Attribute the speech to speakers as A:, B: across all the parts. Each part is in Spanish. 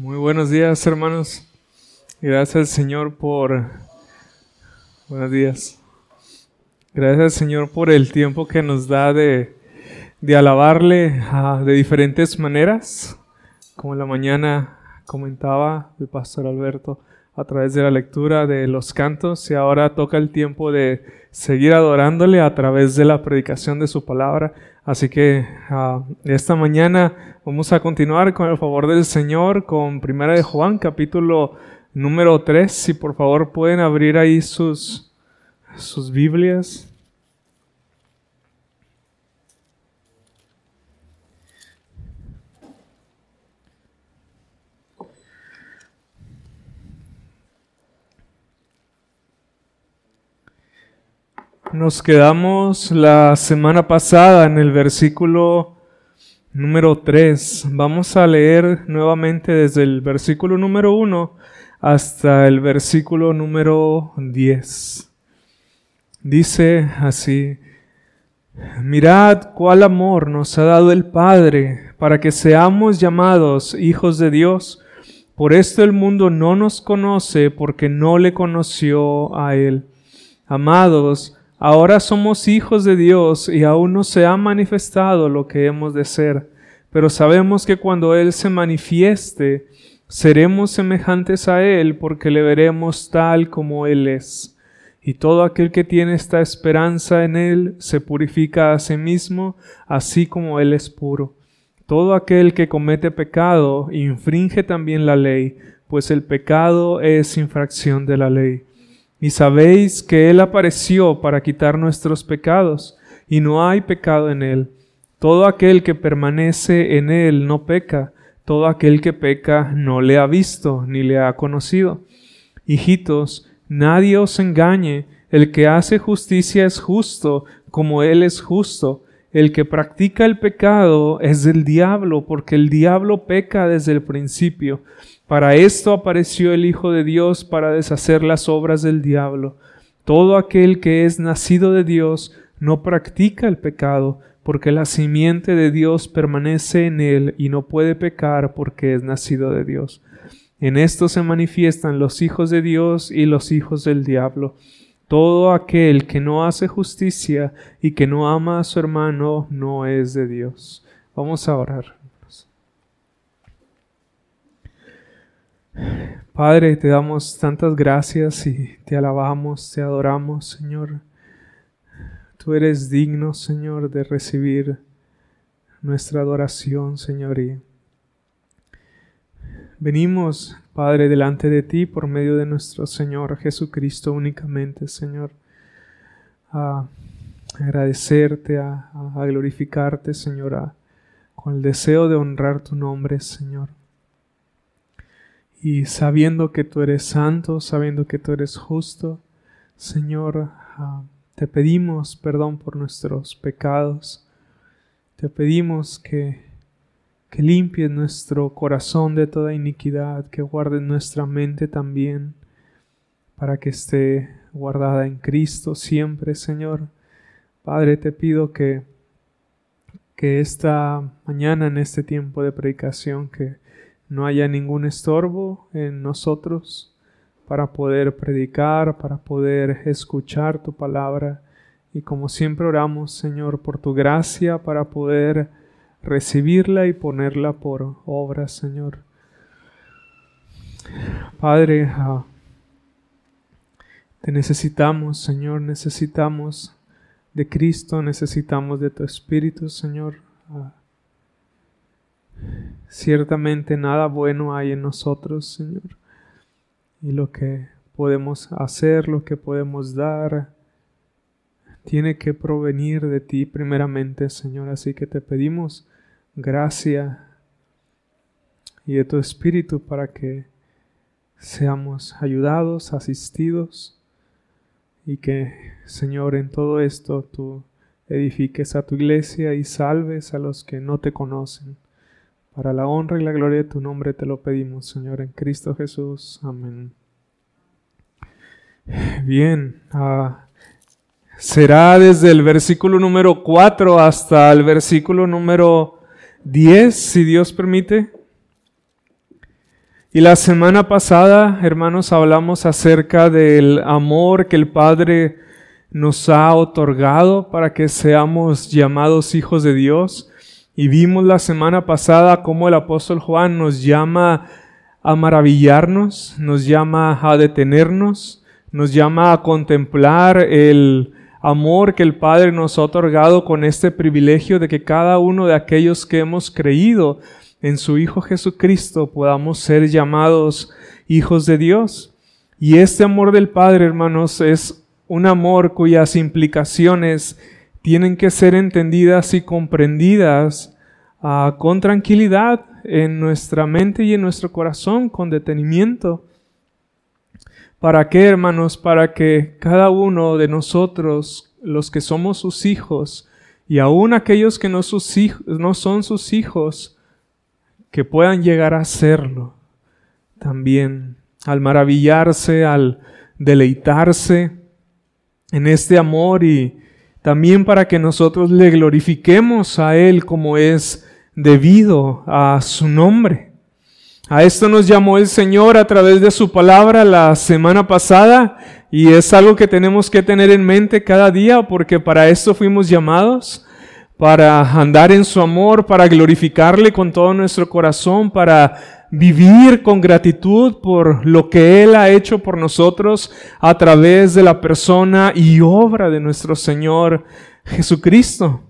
A: Muy buenos días, hermanos. Gracias Señor por... Buenos días. Gracias Señor por el tiempo que nos da de, de alabarle ah, de diferentes maneras. Como en la mañana comentaba el pastor Alberto a través de la lectura de los cantos y ahora toca el tiempo de seguir adorándole a través de la predicación de su palabra. Así que uh, esta mañana vamos a continuar con el favor del Señor con Primera de Juan, capítulo número 3. Si por favor pueden abrir ahí sus, sus Biblias. Nos quedamos la semana pasada en el versículo número 3. Vamos a leer nuevamente desde el versículo número 1 hasta el versículo número 10. Dice así, mirad cuál amor nos ha dado el Padre para que seamos llamados hijos de Dios. Por esto el mundo no nos conoce porque no le conoció a Él. Amados, Ahora somos hijos de Dios y aún no se ha manifestado lo que hemos de ser, pero sabemos que cuando Él se manifieste, seremos semejantes a Él porque le veremos tal como Él es. Y todo aquel que tiene esta esperanza en Él se purifica a sí mismo, así como Él es puro. Todo aquel que comete pecado infringe también la ley, pues el pecado es infracción de la ley. Y sabéis que Él apareció para quitar nuestros pecados, y no hay pecado en Él. Todo aquel que permanece en Él no peca, todo aquel que peca no le ha visto ni le ha conocido. Hijitos, nadie os engañe, el que hace justicia es justo, como Él es justo. El que practica el pecado es del diablo, porque el diablo peca desde el principio. Para esto apareció el Hijo de Dios para deshacer las obras del diablo. Todo aquel que es nacido de Dios no practica el pecado, porque la simiente de Dios permanece en él y no puede pecar porque es nacido de Dios. En esto se manifiestan los hijos de Dios y los hijos del diablo. Todo aquel que no hace justicia y que no ama a su hermano no es de Dios. Vamos a orar. Padre, te damos tantas gracias y te alabamos, te adoramos, Señor. Tú eres digno, Señor, de recibir nuestra adoración, Señor. Y venimos, Padre, delante de ti por medio de nuestro Señor Jesucristo únicamente, Señor, a agradecerte, a, glorificarte, Señor, con el deseo de honrar tu nombre, Señor y sabiendo que tú eres santo, sabiendo que tú eres justo, Señor, ah, te pedimos perdón por nuestros pecados. Te pedimos que, que limpies nuestro corazón de toda iniquidad, que guardes nuestra mente también, para que esté guardada en Cristo siempre, Señor. Padre, te pido que, que esta mañana, en este tiempo de predicación, que no haya ningún estorbo en nosotros para poder predicar, para poder escuchar tu palabra. Y como siempre oramos, Señor, por tu gracia para poder recibirla y ponerla por obra, Señor. Padre, ah, te necesitamos, Señor, necesitamos de Cristo, necesitamos de tu Espíritu, Señor. Ciertamente nada bueno hay en nosotros, Señor. Y lo que podemos hacer, lo que podemos dar, tiene que provenir de ti primeramente, Señor. Así que te pedimos gracia y de tu Espíritu para que seamos ayudados, asistidos y que, Señor, en todo esto tú edifiques a tu iglesia y salves a los que no te conocen. Para la honra y la gloria de tu nombre te lo pedimos, Señor, en Cristo Jesús. Amén. Bien, ah, será desde el versículo número 4 hasta el versículo número 10, si Dios permite. Y la semana pasada, hermanos, hablamos acerca del amor que el Padre nos ha otorgado para que seamos llamados hijos de Dios. Y vimos la semana pasada cómo el apóstol Juan nos llama a maravillarnos, nos llama a detenernos, nos llama a contemplar el amor que el Padre nos ha otorgado con este privilegio de que cada uno de aquellos que hemos creído en su Hijo Jesucristo podamos ser llamados hijos de Dios. Y este amor del Padre, hermanos, es un amor cuyas implicaciones tienen que ser entendidas y comprendidas ah, con tranquilidad en nuestra mente y en nuestro corazón, con detenimiento. ¿Para qué, hermanos? Para que cada uno de nosotros, los que somos sus hijos, y aún aquellos que no, no son sus hijos, que puedan llegar a serlo también, al maravillarse, al deleitarse en este amor y también para que nosotros le glorifiquemos a Él como es debido a su nombre. A esto nos llamó el Señor a través de su palabra la semana pasada y es algo que tenemos que tener en mente cada día porque para esto fuimos llamados, para andar en su amor, para glorificarle con todo nuestro corazón, para vivir con gratitud por lo que Él ha hecho por nosotros a través de la persona y obra de nuestro Señor Jesucristo.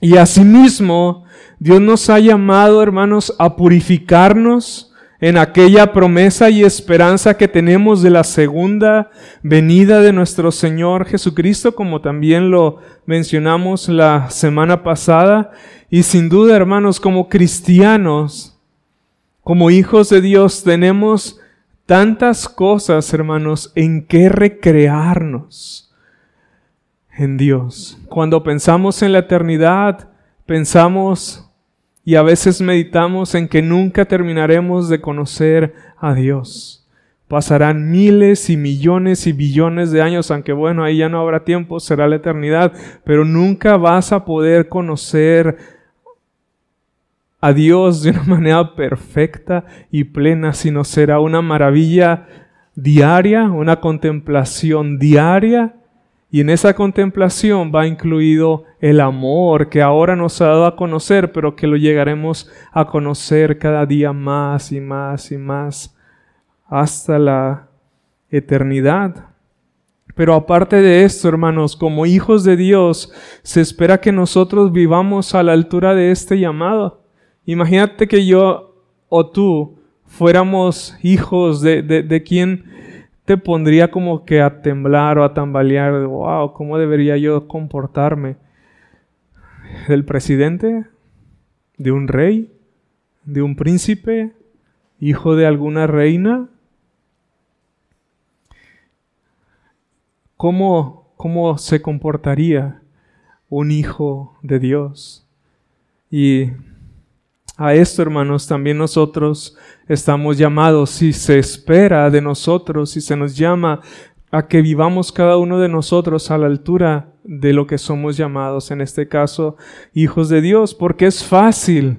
A: Y asimismo, Dios nos ha llamado, hermanos, a purificarnos en aquella promesa y esperanza que tenemos de la segunda venida de nuestro Señor Jesucristo, como también lo mencionamos la semana pasada. Y sin duda, hermanos, como cristianos, como hijos de Dios, tenemos tantas cosas, hermanos, en que recrearnos en Dios. Cuando pensamos en la eternidad, pensamos y a veces meditamos en que nunca terminaremos de conocer a Dios. Pasarán miles y millones y billones de años, aunque bueno, ahí ya no habrá tiempo, será la eternidad, pero nunca vas a poder conocer a Dios de una manera perfecta y plena, sino será una maravilla diaria, una contemplación diaria y en esa contemplación va incluido el amor que ahora nos ha dado a conocer, pero que lo llegaremos a conocer cada día más y más y más hasta la eternidad. Pero aparte de esto, hermanos, como hijos de Dios, se espera que nosotros vivamos a la altura de este llamado. Imagínate que yo o tú fuéramos hijos de, de, de quien te pondría como que a temblar o a tambalear, wow, ¿cómo debería yo comportarme? ¿Del presidente? ¿De un rey? ¿De un príncipe? ¿Hijo de alguna reina? ¿Cómo, cómo se comportaría un hijo de Dios? Y a esto, hermanos, también nosotros estamos llamados, si se espera de nosotros, si se nos llama a que vivamos cada uno de nosotros a la altura de lo que somos llamados, en este caso, hijos de Dios, porque es fácil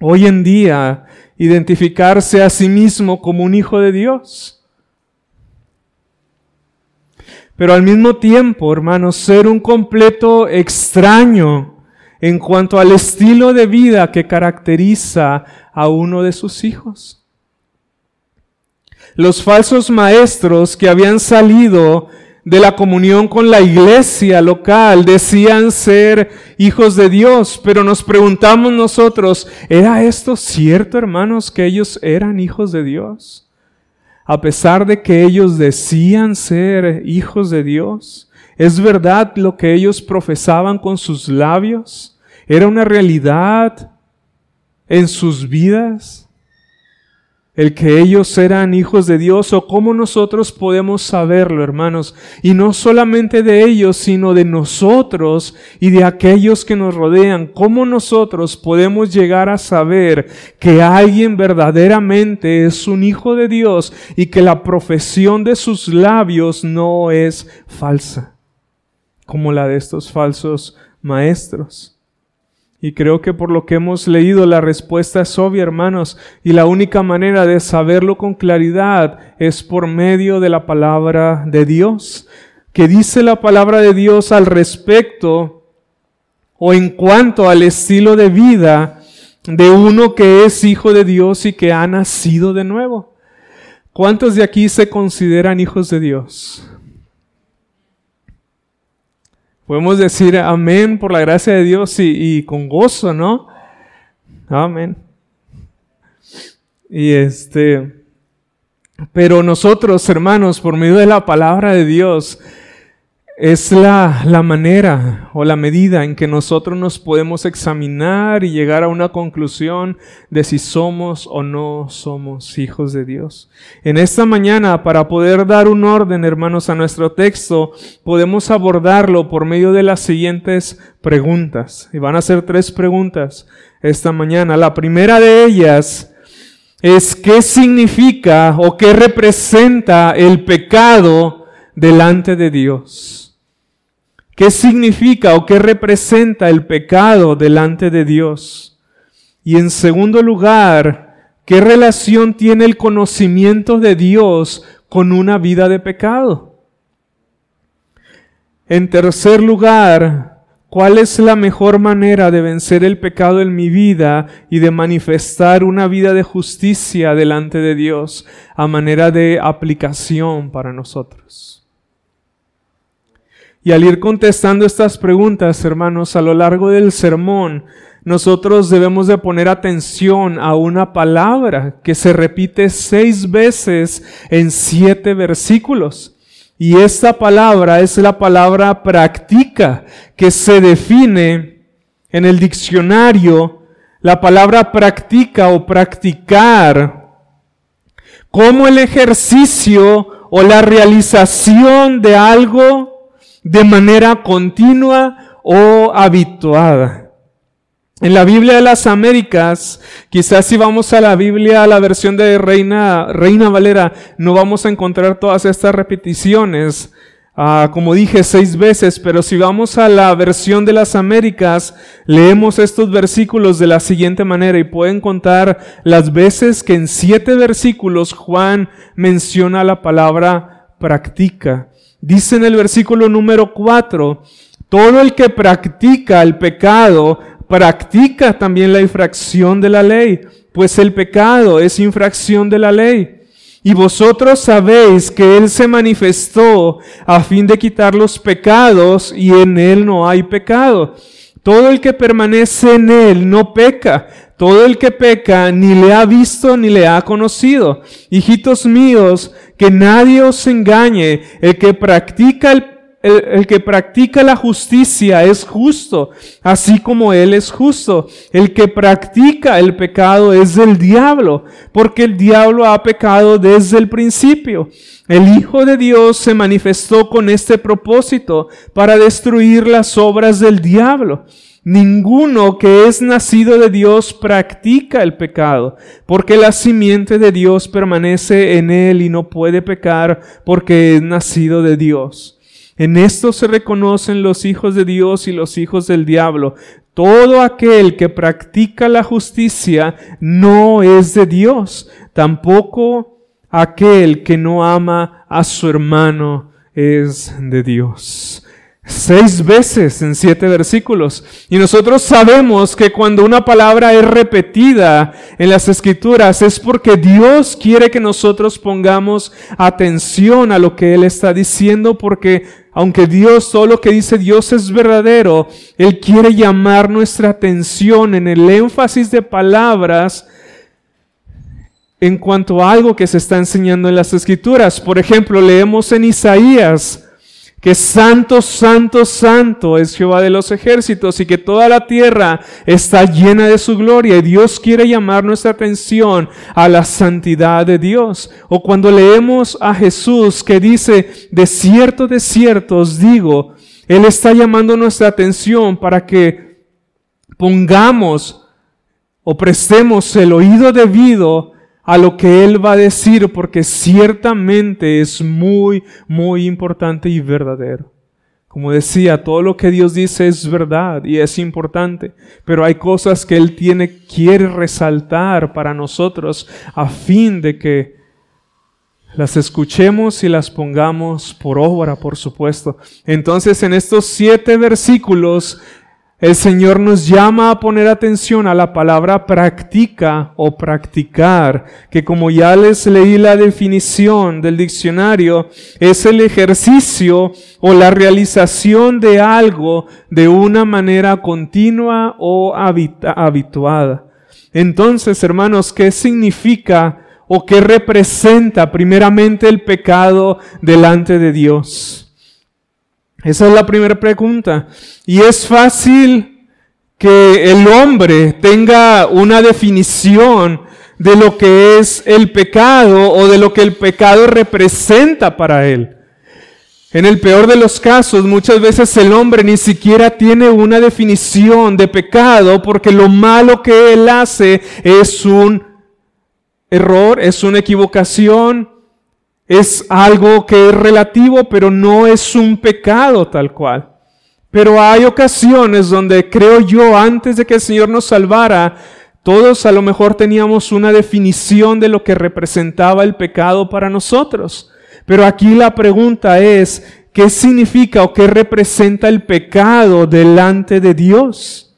A: hoy en día identificarse a sí mismo como un hijo de Dios. Pero al mismo tiempo, hermanos, ser un completo extraño en cuanto al estilo de vida que caracteriza a uno de sus hijos. Los falsos maestros que habían salido de la comunión con la iglesia local decían ser hijos de Dios, pero nos preguntamos nosotros, ¿era esto cierto, hermanos, que ellos eran hijos de Dios? A pesar de que ellos decían ser hijos de Dios, ¿Es verdad lo que ellos profesaban con sus labios? ¿Era una realidad en sus vidas? El que ellos eran hijos de Dios o cómo nosotros podemos saberlo, hermanos. Y no solamente de ellos, sino de nosotros y de aquellos que nos rodean. ¿Cómo nosotros podemos llegar a saber que alguien verdaderamente es un hijo de Dios y que la profesión de sus labios no es falsa? Como la de estos falsos maestros. Y creo que por lo que hemos leído la respuesta es obvia, hermanos, y la única manera de saberlo con claridad es por medio de la palabra de Dios. ¿Qué dice la palabra de Dios al respecto o en cuanto al estilo de vida de uno que es hijo de Dios y que ha nacido de nuevo? ¿Cuántos de aquí se consideran hijos de Dios? Podemos decir amén por la gracia de Dios y, con gozo, ¿no? Amén. Y este, pero nosotros, hermanos, por medio de la palabra de Dios, es la, la, manera o la medida en que nosotros nos podemos examinar y llegar a una conclusión de si somos o no somos hijos de Dios. En esta mañana, para poder dar un orden, hermanos, a nuestro texto, podemos abordarlo por medio de las siguientes preguntas. Y van a ser tres preguntas esta mañana. La primera de ellas es qué significa o qué representa el pecado delante de Dios. ¿Qué significa o qué representa el pecado delante de Dios? Y en segundo lugar, ¿qué relación tiene el conocimiento de Dios con una vida de pecado? En tercer lugar, ¿cuál es la mejor manera de vencer el pecado en mi vida y de manifestar una vida de justicia delante de Dios a manera de aplicación para nosotros? Y al ir contestando estas preguntas, hermanos, a lo largo del sermón, nosotros debemos de poner atención a una palabra que se repite seis veces en siete versículos. Y esta palabra es la palabra práctica que se define en el diccionario. La palabra práctica o practicar como el ejercicio o la realización de algo de manera continua o habituada. En la Biblia de las Américas, quizás si vamos a la Biblia, a la versión de Reina, Reina Valera, no vamos a encontrar todas estas repeticiones, ah, como dije seis veces, pero si vamos a la versión de las Américas, leemos estos versículos de la siguiente manera y pueden contar las veces que en siete versículos Juan menciona la palabra practica. Dice en el versículo número 4, todo el que practica el pecado, practica también la infracción de la ley, pues el pecado es infracción de la ley. Y vosotros sabéis que Él se manifestó a fin de quitar los pecados y en Él no hay pecado. Todo el que permanece en Él no peca. Todo el que peca ni le ha visto ni le ha conocido. Hijitos míos, que nadie os engañe. El que practica el, el, que practica la justicia es justo, así como Él es justo. El que practica el pecado es del diablo, porque el diablo ha pecado desde el principio. El Hijo de Dios se manifestó con este propósito para destruir las obras del diablo. Ninguno que es nacido de Dios practica el pecado, porque la simiente de Dios permanece en él y no puede pecar porque es nacido de Dios. En esto se reconocen los hijos de Dios y los hijos del diablo. Todo aquel que practica la justicia no es de Dios, tampoco aquel que no ama a su hermano es de Dios seis veces en siete versículos. Y nosotros sabemos que cuando una palabra es repetida en las escrituras es porque Dios quiere que nosotros pongamos atención a lo que Él está diciendo porque aunque Dios, todo lo que dice Dios es verdadero, Él quiere llamar nuestra atención en el énfasis de palabras en cuanto a algo que se está enseñando en las escrituras. Por ejemplo, leemos en Isaías que santo, santo, santo es Jehová de los ejércitos y que toda la tierra está llena de su gloria y Dios quiere llamar nuestra atención a la santidad de Dios. O cuando leemos a Jesús que dice, de cierto, de cierto os digo, Él está llamando nuestra atención para que pongamos o prestemos el oído debido a lo que Él va a decir porque ciertamente es muy, muy importante y verdadero. Como decía, todo lo que Dios dice es verdad y es importante, pero hay cosas que Él tiene, quiere resaltar para nosotros a fin de que las escuchemos y las pongamos por obra, por supuesto. Entonces, en estos siete versículos, el Señor nos llama a poner atención a la palabra practica o practicar, que como ya les leí la definición del diccionario, es el ejercicio o la realización de algo de una manera continua o habituada. Entonces, hermanos, ¿qué significa o qué representa primeramente el pecado delante de Dios? Esa es la primera pregunta. Y es fácil que el hombre tenga una definición de lo que es el pecado o de lo que el pecado representa para él. En el peor de los casos, muchas veces el hombre ni siquiera tiene una definición de pecado porque lo malo que él hace es un error, es una equivocación, es algo que es relativo, pero no es un pecado tal cual. Pero hay ocasiones donde creo yo, antes de que el Señor nos salvara, todos a lo mejor teníamos una definición de lo que representaba el pecado para nosotros. Pero aquí la pregunta es, ¿qué significa o qué representa el pecado delante de Dios?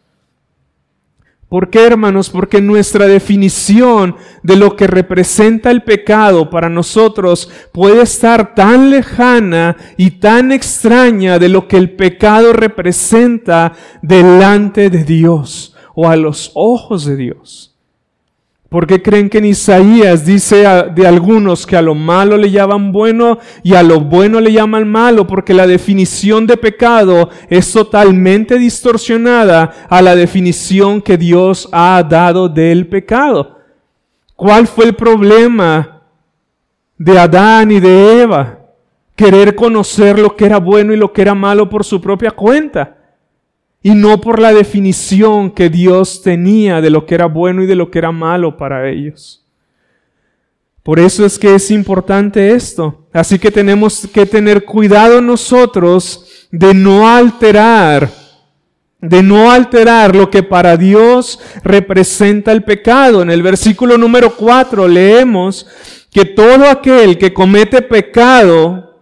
A: ¿Por qué, hermanos? Porque nuestra definición de lo que representa el pecado para nosotros puede estar tan lejana y tan extraña de lo que el pecado representa delante de Dios o a los ojos de Dios. ¿Por qué creen que en Isaías dice de algunos que a lo malo le llaman bueno y a lo bueno le llaman malo? Porque la definición de pecado es totalmente distorsionada a la definición que Dios ha dado del pecado. ¿Cuál fue el problema de Adán y de Eva? Querer conocer lo que era bueno y lo que era malo por su propia cuenta y no por la definición que Dios tenía de lo que era bueno y de lo que era malo para ellos. Por eso es que es importante esto. Así que tenemos que tener cuidado nosotros de no alterar, de no alterar lo que para Dios representa el pecado. En el versículo número 4 leemos que todo aquel que comete pecado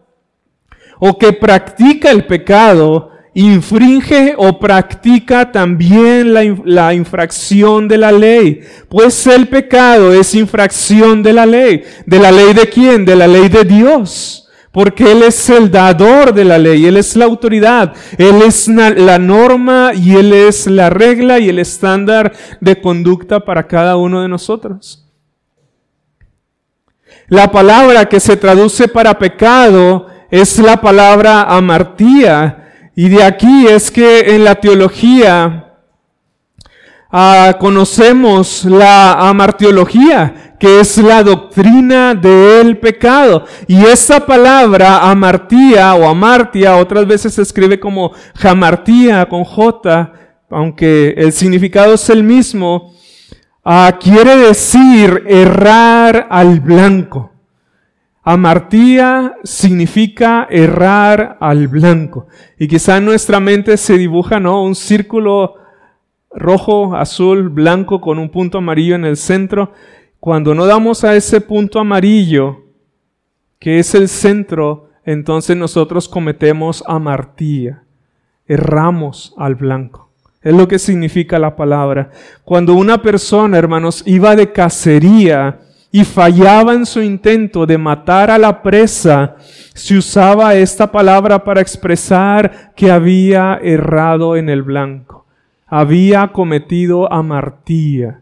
A: o que practica el pecado infringe o practica también la, infracción de la ley. Pues el pecado es infracción de la ley. ¿De la ley de quién? De la ley de Dios. Porque Él es el dador de la ley, Él es la autoridad, Él es la norma y Él es la regla y el estándar de conducta para cada uno de nosotros. La palabra que se traduce para pecado es la palabra amartía, y de aquí es que en la teología ah, conocemos la amartiología, que es la doctrina del pecado. Y esa palabra amartía o amartia, otras veces se escribe como jamartía con J, aunque el significado es el mismo, ah, quiere decir errar al blanco. Amartía significa errar al blanco. Y quizá en nuestra mente se dibuja, ¿no? Un círculo rojo, azul, blanco con un punto amarillo en el centro. Cuando no damos a ese punto amarillo, que es el centro, entonces nosotros cometemos amartía. Erramos al blanco. Es lo que significa la palabra. Cuando una persona, hermanos, iba de cacería, y fallaba en su intento de matar a la presa, se usaba esta palabra para expresar que había errado en el blanco, había cometido amartía.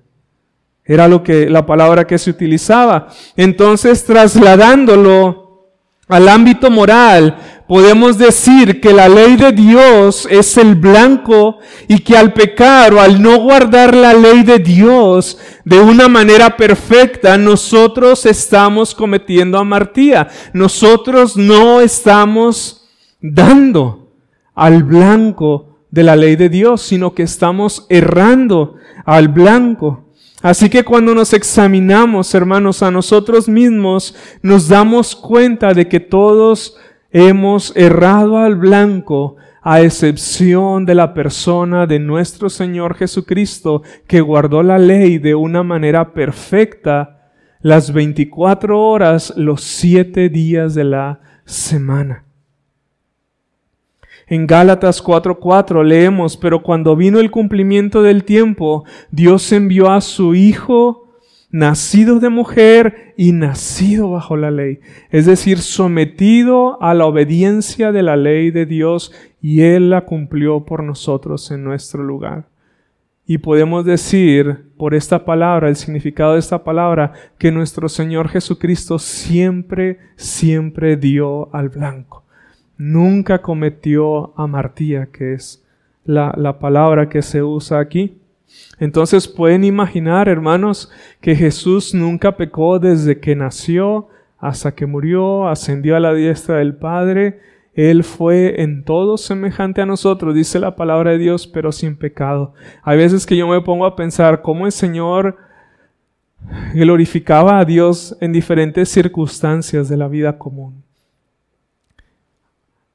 A: Era lo que la palabra que se utilizaba. Entonces, trasladándolo al ámbito moral, podemos decir que la ley de Dios es el blanco y que al pecar o al no guardar la ley de Dios de una manera perfecta, nosotros estamos cometiendo amartía. Nosotros no estamos dando al blanco de la ley de Dios, sino que estamos errando al blanco. Así que cuando nos examinamos, hermanos, a nosotros mismos, nos damos cuenta de que todos hemos errado al blanco a excepción de la persona de nuestro Señor Jesucristo, que guardó la ley de una manera perfecta las 24 horas, los siete días de la semana. En Gálatas 4:4 leemos, pero cuando vino el cumplimiento del tiempo, Dios envió a su Hijo, nacido de mujer y nacido bajo la ley, es decir, sometido a la obediencia de la ley de Dios, y Él la cumplió por nosotros en nuestro lugar. Y podemos decir por esta palabra, el significado de esta palabra, que nuestro Señor Jesucristo siempre, siempre dio al blanco. Nunca cometió amartía, que es la, la palabra que se usa aquí. Entonces pueden imaginar, hermanos, que Jesús nunca pecó desde que nació hasta que murió, ascendió a la diestra del Padre. Él fue en todo semejante a nosotros, dice la palabra de Dios, pero sin pecado. Hay veces que yo me pongo a pensar cómo el Señor glorificaba a Dios en diferentes circunstancias de la vida común.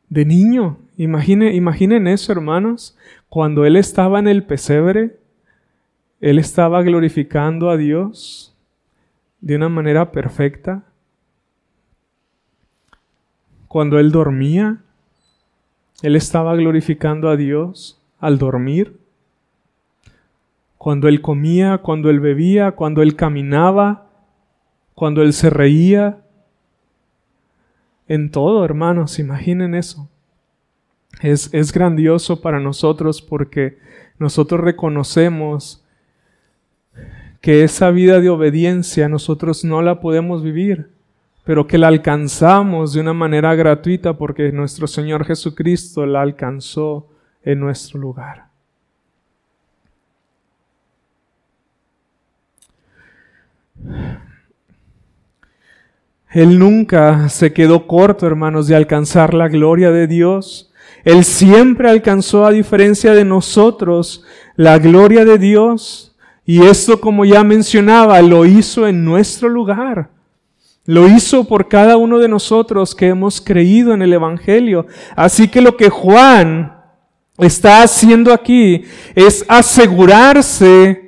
A: De niño, imagine, imaginen eso, hermanos, cuando Él estaba en el pesebre, él estaba glorificando a Dios de una manera perfecta. Cuando él dormía, él estaba glorificando a Dios al dormir. Cuando él comía, cuando él bebía, cuando él caminaba, cuando él se reía. En todo, hermanos, imaginen eso. Es, es grandioso para nosotros porque nosotros reconocemos que esa vida de obediencia nosotros no la podemos vivir, pero que la alcanzamos de una manera gratuita porque nuestro Señor Jesucristo la alcanzó en nuestro lugar. Él nunca se quedó corto, hermanos, de alcanzar la gloria de Dios. Él siempre alcanzó, a diferencia de nosotros, la gloria de Dios y esto, como ya mencionaba, lo hizo en nuestro lugar. Lo hizo por cada uno de nosotros que hemos creído en el Evangelio. Así que lo que Juan está haciendo aquí es asegurarse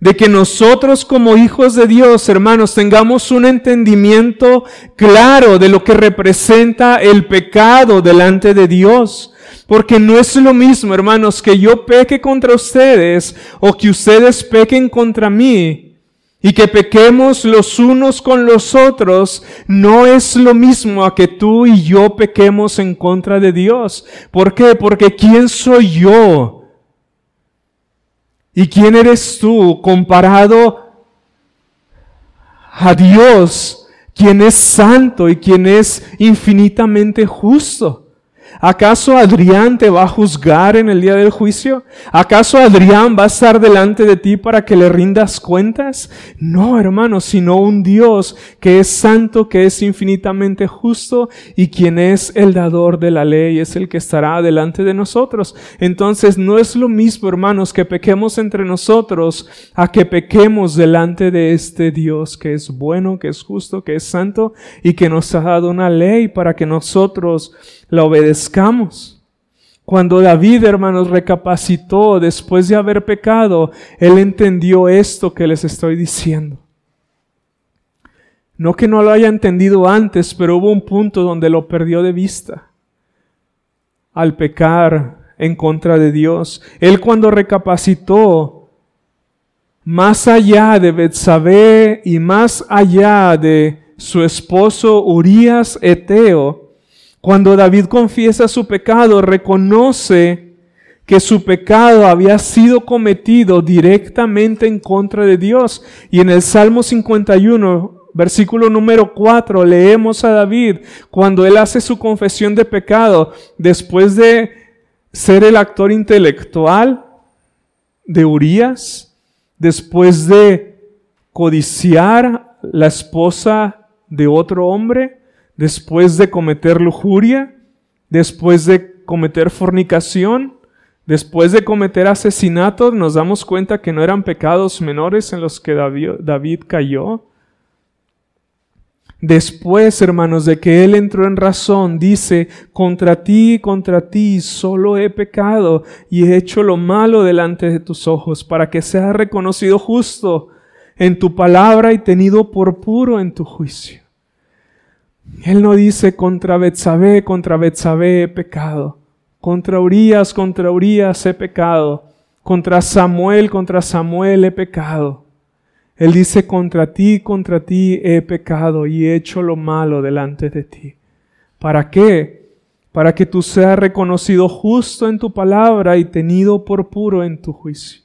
A: de que nosotros como hijos de Dios, hermanos, tengamos un entendimiento claro de lo que representa el pecado delante de Dios. Porque no es lo mismo, hermanos, que yo peque contra ustedes o que ustedes pequen contra mí. Y que pequemos los unos con los otros no es lo mismo a que tú y yo pequemos en contra de Dios. ¿Por qué? Porque ¿quién soy yo? ¿Y quién eres tú comparado a Dios, quien es santo y quien es infinitamente justo? ¿Acaso Adrián te va a juzgar en el día del juicio? ¿Acaso Adrián va a estar delante de ti para que le rindas cuentas? No, hermano, sino un Dios que es santo, que es infinitamente justo y quien es el dador de la ley, es el que estará delante de nosotros. Entonces no es lo mismo, hermanos, que pequemos entre nosotros a que pequemos delante de este Dios que es bueno, que es justo, que es santo y que nos ha dado una ley para que nosotros la obedezcamos. Cuando David, hermanos, recapacitó después de haber pecado, él entendió esto que les estoy diciendo. No que no lo haya entendido antes, pero hubo un punto donde lo perdió de vista. Al pecar en contra de Dios. Él cuando recapacitó, más allá de Betsabé y más allá de su esposo Urias Eteo, cuando David confiesa su pecado, reconoce que su pecado había sido cometido directamente en contra de Dios. Y en el Salmo 51, versículo número 4, leemos a David cuando él hace su confesión de pecado, después de ser el actor intelectual de Urias, después de codiciar la esposa de otro hombre, después de cometer lujuria, después de cometer fornicación, después de cometer asesinato, nos damos cuenta que no eran pecados menores en los que David, cayó. Después, hermanos, de que él entró en razón, dice, contra ti, contra ti, solo he pecado y he hecho lo malo delante de tus ojos, para que seas reconocido justo en tu palabra y tenido por puro en tu juicio. Él no dice contra Betsabé, contra Betsabé he pecado, contra Urias, contra Urias he pecado, contra Samuel, contra Samuel he pecado. Él dice, contra ti, contra ti he pecado y he hecho lo malo delante de ti. ¿Para qué? Para que tú seas reconocido justo en tu palabra y tenido por puro en tu juicio.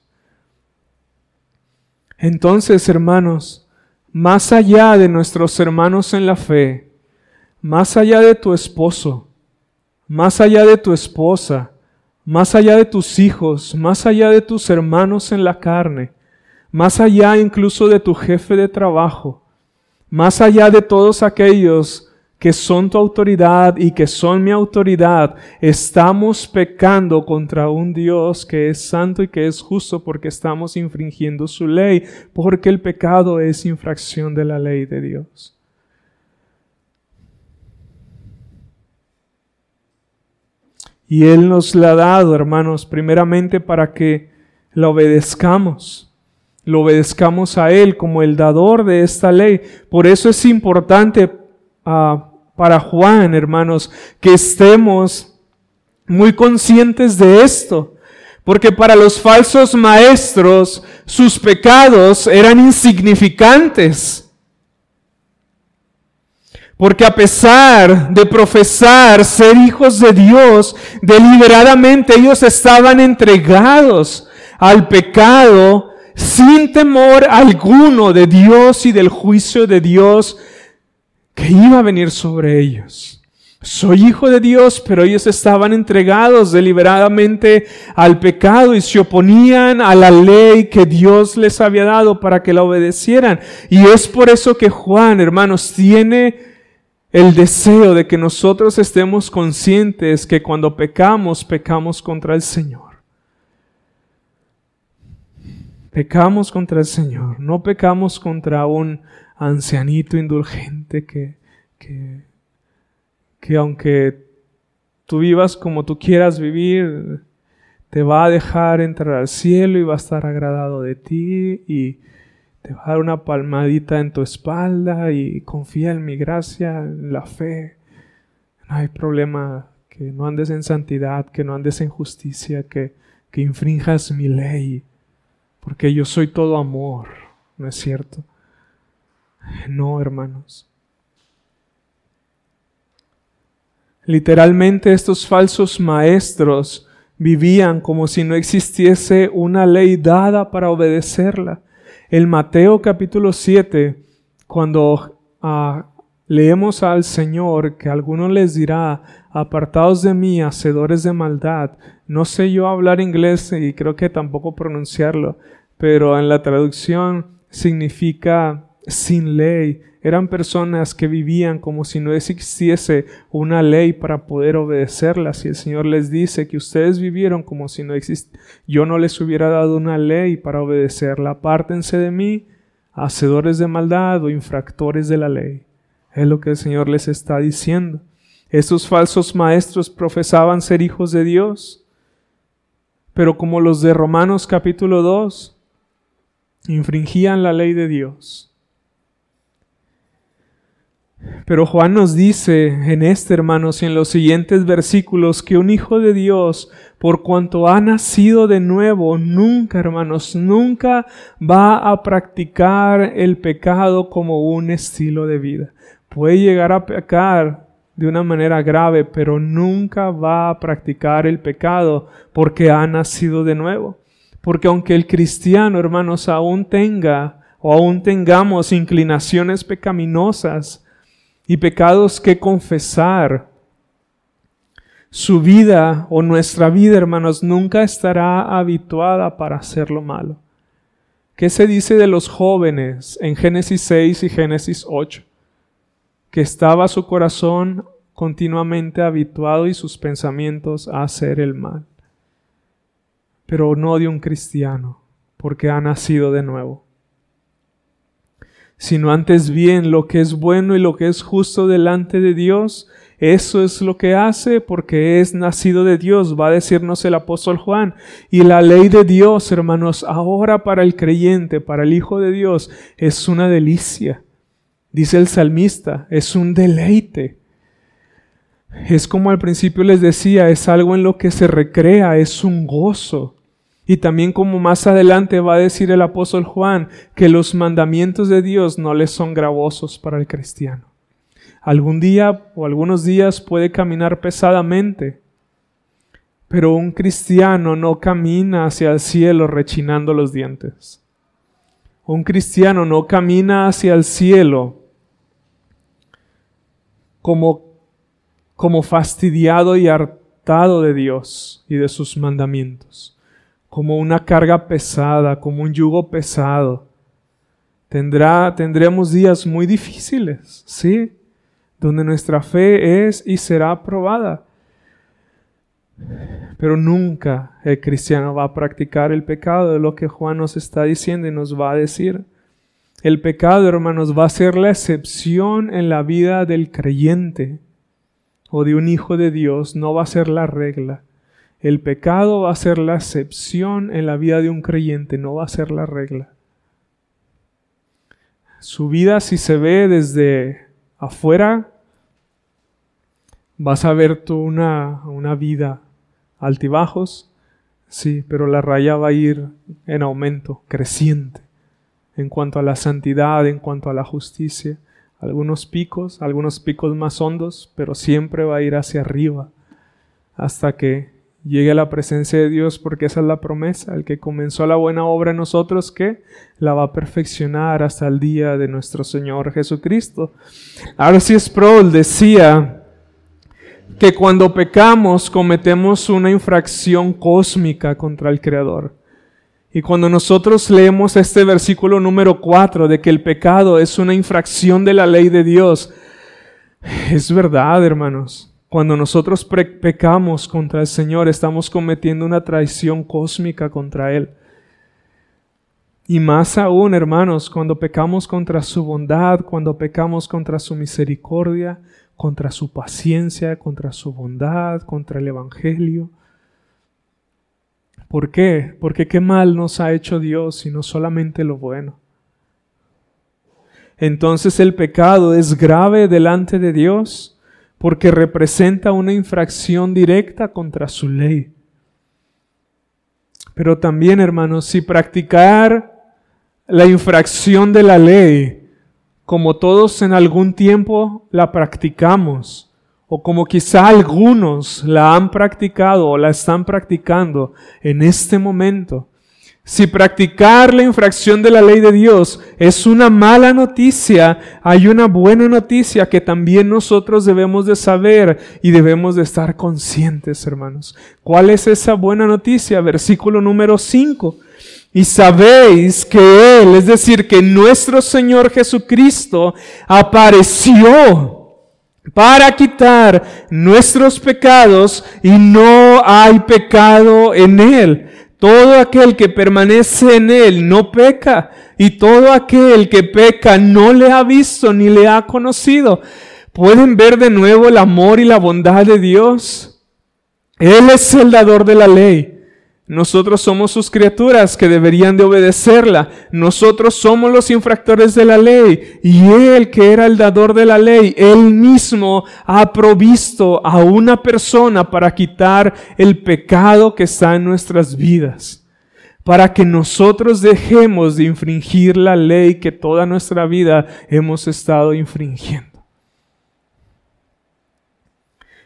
A: Entonces, hermanos, más allá de nuestros hermanos en la fe, más allá de tu esposo, más allá de tu esposa, más allá de tus hijos, más allá de tus hermanos en la carne, más allá incluso de tu jefe de trabajo, más allá de todos aquellos que son tu autoridad y que son mi autoridad, estamos pecando contra un Dios que es santo y que es justo porque estamos infringiendo su ley, porque el pecado es infracción de la ley de Dios. Y Él nos la ha dado, hermanos, primeramente para que la obedezcamos lo obedezcamos a Él como el dador de esta ley. Por eso es importante ah, para Juan, hermanos, que estemos muy conscientes de esto. Porque para los falsos maestros sus pecados eran insignificantes. Porque a pesar de profesar ser hijos de Dios, deliberadamente ellos estaban entregados al pecado sin temor alguno de Dios y del juicio de Dios que iba a venir sobre ellos. Soy hijo de Dios, pero ellos estaban entregados deliberadamente al pecado y se oponían a la ley que Dios les había dado para que la obedecieran. Y es por eso que Juan, hermanos, tiene el deseo de que nosotros estemos conscientes que cuando pecamos, pecamos contra el Señor. Pecamos contra el Señor, no pecamos contra un ancianito indulgente que, que, que aunque tú vivas como tú quieras vivir, te va a dejar entrar al cielo y va a estar agradado de ti y te va a dar una palmadita en tu espalda y confía en mi gracia, en la fe. No hay problema que no andes en santidad, que no andes en justicia, que, que infrinjas mi ley porque yo soy todo amor, ¿no es cierto? No, hermanos. Literalmente estos falsos maestros vivían como si no existiese una ley dada para obedecerla. El Mateo capítulo 7, cuando ah, leemos al Señor que alguno les dirá, apartados de mí, hacedores de maldad. No sé yo hablar inglés y creo que tampoco pronunciarlo, pero en la traducción significa sin ley. Eran personas que vivían como si no existiese una ley para poder obedecerlas. Y el Señor les dice que ustedes vivieron como si no existiese. Yo no les hubiera dado una ley para obedecerla. Apártense de mí, hacedores de maldad o infractores de la ley. Es lo que el Señor les está diciendo. Estos falsos maestros profesaban ser hijos de Dios, pero como los de Romanos capítulo 2, infringían la ley de Dios. Pero Juan nos dice en este, hermanos, y en los siguientes versículos, que un hijo de Dios, por cuanto ha nacido de nuevo, nunca, hermanos, nunca va a practicar el pecado como un estilo de vida puede llegar a pecar de una manera grave, pero nunca va a practicar el pecado porque ha nacido de nuevo. Porque aunque el cristiano, hermanos, aún tenga o aún tengamos inclinaciones pecaminosas y pecados que confesar, su vida o nuestra vida, hermanos, nunca estará habituada para hacer lo malo. ¿Qué se dice de los jóvenes en Génesis 6 y Génesis 8? que estaba su corazón continuamente habituado y sus pensamientos a hacer el mal. Pero no de un cristiano, porque ha nacido de nuevo. Sino antes bien lo que es bueno y lo que es justo delante de Dios, eso es lo que hace porque es nacido de Dios, va a decirnos el apóstol Juan. Y la ley de Dios, hermanos, ahora para el creyente, para el Hijo de Dios, es una delicia. Dice el salmista, es un deleite. Es como al principio les decía, es algo en lo que se recrea, es un gozo. Y también como más adelante va a decir el apóstol Juan, que los mandamientos de Dios no les son gravosos para el cristiano. Algún día o algunos días puede caminar pesadamente, pero un cristiano no camina hacia el cielo rechinando los dientes. Un cristiano no camina hacia el cielo como, como fastidiado y hartado de Dios y de sus mandamientos como una carga pesada, como un yugo pesado. Tendrá, tendremos días muy difíciles, ¿sí? Donde nuestra fe es y será probada. Pero nunca el cristiano va a practicar el pecado de lo que Juan nos está diciendo y nos va a decir. El pecado, hermanos, va a ser la excepción en la vida del creyente o de un hijo de Dios, no va a ser la regla. El pecado va a ser la excepción en la vida de un creyente, no va a ser la regla. Su vida, si se ve desde afuera, vas a ver tú una, una vida altibajos, sí, pero la raya va a ir en aumento, creciente, en cuanto a la santidad, en cuanto a la justicia. Algunos picos, algunos picos más hondos, pero siempre va a ir hacia arriba hasta que llegue a la presencia de Dios porque esa es la promesa. El que comenzó la buena obra en nosotros, que la va a perfeccionar hasta el día de nuestro Señor Jesucristo. Arcis Sproul decía que cuando pecamos cometemos una infracción cósmica contra el Creador. Y cuando nosotros leemos este versículo número 4 de que el pecado es una infracción de la ley de Dios, es verdad, hermanos. Cuando nosotros pecamos contra el Señor, estamos cometiendo una traición cósmica contra Él. Y más aún, hermanos, cuando pecamos contra su bondad, cuando pecamos contra su misericordia, contra su paciencia, contra su bondad, contra el Evangelio. ¿Por qué? Porque qué mal nos ha hecho Dios, sino solamente lo bueno. Entonces el pecado es grave delante de Dios porque representa una infracción directa contra su ley. Pero también, hermanos, si practicar la infracción de la ley, como todos en algún tiempo la practicamos, o como quizá algunos la han practicado o la están practicando en este momento, si practicar la infracción de la ley de Dios es una mala noticia, hay una buena noticia que también nosotros debemos de saber y debemos de estar conscientes, hermanos. ¿Cuál es esa buena noticia? Versículo número 5. Y sabéis que Él, es decir, que nuestro Señor Jesucristo apareció para quitar nuestros pecados y no hay pecado en Él. Todo aquel que permanece en Él no peca, y todo aquel que peca no le ha visto ni le ha conocido. ¿Pueden ver de nuevo el amor y la bondad de Dios? Él es el dador de la ley. Nosotros somos sus criaturas que deberían de obedecerla. Nosotros somos los infractores de la ley. Y Él, que era el dador de la ley, Él mismo ha provisto a una persona para quitar el pecado que está en nuestras vidas. Para que nosotros dejemos de infringir la ley que toda nuestra vida hemos estado infringiendo.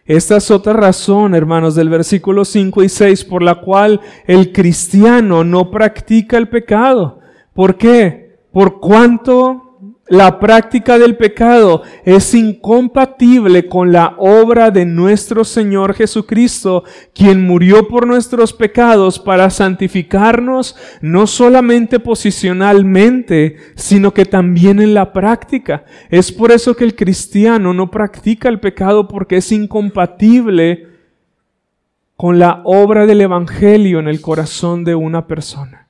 A: Esta es otra razón, hermanos, del versículo 5 y 6 por la cual el cristiano no practica el pecado. ¿Por qué? Por cuanto la práctica del pecado es incompatible con la obra de nuestro Señor Jesucristo, quien murió por nuestros pecados para santificarnos no solamente posicionalmente, sino que también en la práctica. Es por eso que el cristiano no practica el pecado porque es incompatible con la obra del Evangelio en el corazón de una persona.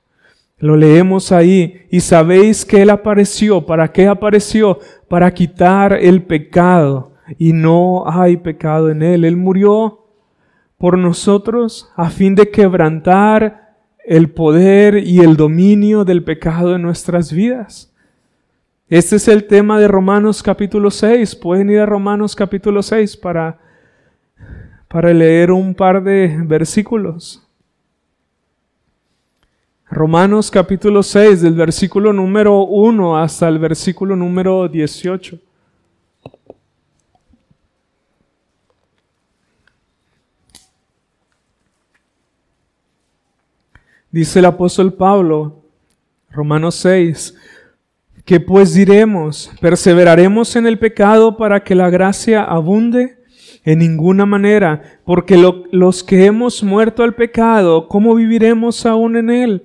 A: Lo leemos ahí y sabéis que Él apareció. ¿Para qué apareció? Para quitar el pecado. Y no hay pecado en Él. Él murió por nosotros a fin de quebrantar el poder y el dominio del pecado en nuestras vidas. Este es el tema de Romanos capítulo 6. Pueden ir a Romanos capítulo 6 para, para leer un par de versículos. Romanos capítulo 6, del versículo número 1 hasta el versículo número 18. Dice el apóstol Pablo, Romanos 6, que pues diremos, perseveraremos en el pecado para que la gracia abunde. En ninguna manera, porque los que hemos muerto al pecado, ¿cómo viviremos aún en él?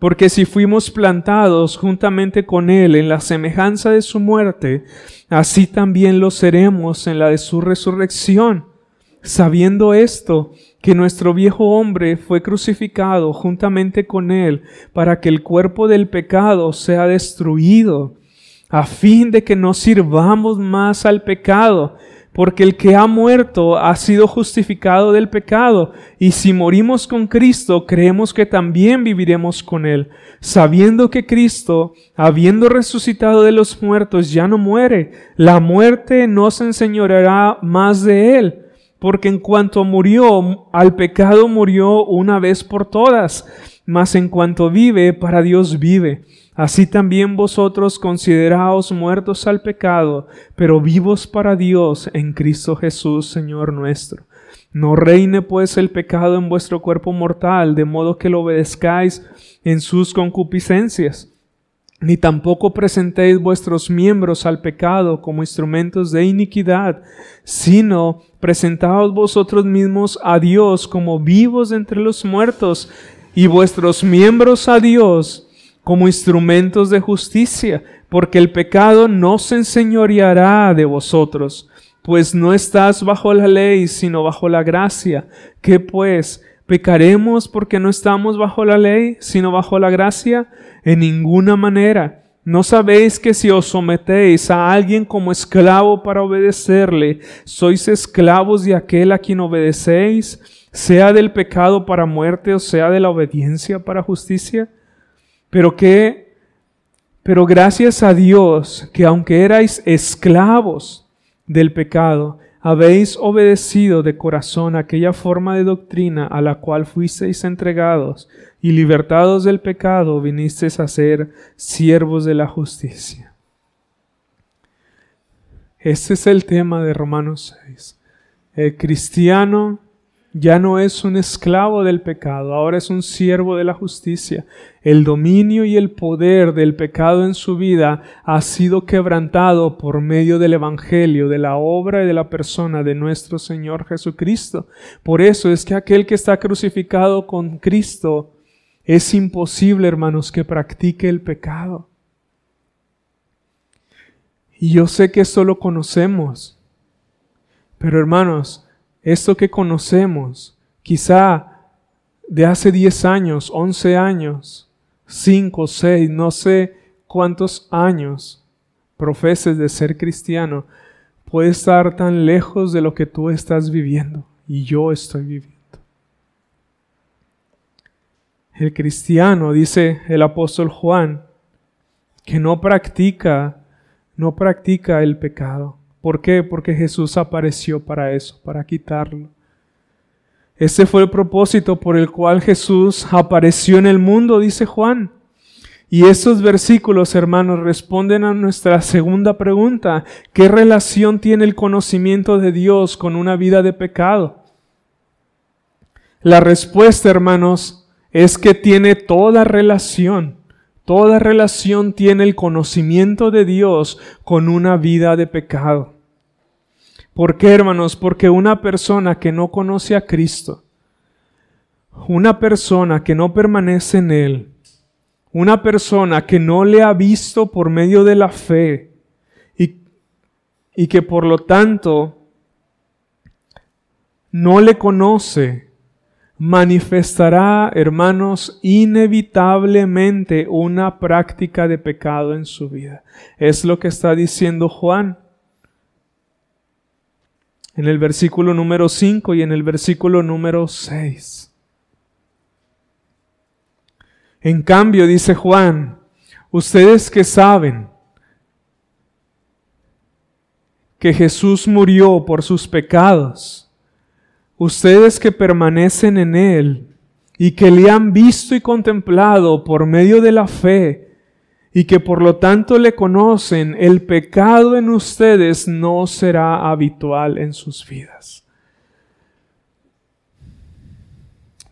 A: Porque si fuimos plantados juntamente con Él en la semejanza de su muerte, así también lo seremos en la de su resurrección. Sabiendo esto, que nuestro viejo hombre fue crucificado juntamente con Él para que el cuerpo del pecado sea destruido, a fin de que no sirvamos más al pecado, porque el que ha muerto ha sido justificado del pecado, y si morimos con Cristo, creemos que también viviremos con Él, sabiendo que Cristo, habiendo resucitado de los muertos, ya no muere, la muerte no se enseñoreará más de Él, porque en cuanto murió, al pecado murió una vez por todas, mas en cuanto vive, para Dios vive. Así también vosotros consideraos muertos al pecado, pero vivos para Dios en Cristo Jesús, Señor nuestro. No reine pues el pecado en vuestro cuerpo mortal, de modo que lo obedezcáis en sus concupiscencias, ni tampoco presentéis vuestros miembros al pecado como instrumentos de iniquidad, sino presentaos vosotros mismos a Dios como vivos entre los muertos, y vuestros miembros a Dios como instrumentos de justicia, porque el pecado no se enseñoreará de vosotros, pues no estás bajo la ley, sino bajo la gracia. ¿Qué pues? ¿Pecaremos porque no estamos bajo la ley, sino bajo la gracia? En ninguna manera. ¿No sabéis que si os sometéis a alguien como esclavo para obedecerle, sois esclavos de aquel a quien obedecéis, sea del pecado para muerte o sea de la obediencia para justicia? Pero que, pero gracias a Dios que aunque erais esclavos del pecado, habéis obedecido de corazón aquella forma de doctrina a la cual fuisteis entregados y libertados del pecado vinisteis a ser siervos de la justicia. Este es el tema de Romanos 6. El cristiano ya no es un esclavo del pecado, ahora es un siervo de la justicia. El dominio y el poder del pecado en su vida ha sido quebrantado por medio del Evangelio, de la obra y de la persona de nuestro Señor Jesucristo. Por eso es que aquel que está crucificado con Cristo es imposible, hermanos, que practique el pecado. Y yo sé que esto lo conocemos, pero hermanos, esto que conocemos, quizá de hace 10 años, 11 años, 5, 6, no sé cuántos años profeses de ser cristiano, puede estar tan lejos de lo que tú estás viviendo y yo estoy viviendo. El cristiano, dice el apóstol Juan, que no practica, no practica el pecado. ¿Por qué? Porque Jesús apareció para eso, para quitarlo. Ese fue el propósito por el cual Jesús apareció en el mundo, dice Juan. Y estos versículos, hermanos, responden a nuestra segunda pregunta. ¿Qué relación tiene el conocimiento de Dios con una vida de pecado? La respuesta, hermanos, es que tiene toda relación. Toda relación tiene el conocimiento de Dios con una vida de pecado. ¿Por qué, hermanos? Porque una persona que no conoce a Cristo, una persona que no permanece en Él, una persona que no le ha visto por medio de la fe y, y que por lo tanto no le conoce, manifestará, hermanos, inevitablemente una práctica de pecado en su vida. Es lo que está diciendo Juan en el versículo número 5 y en el versículo número 6. En cambio, dice Juan, ustedes que saben que Jesús murió por sus pecados, ustedes que permanecen en Él y que le han visto y contemplado por medio de la fe y que por lo tanto le conocen, el pecado en ustedes no será habitual en sus vidas.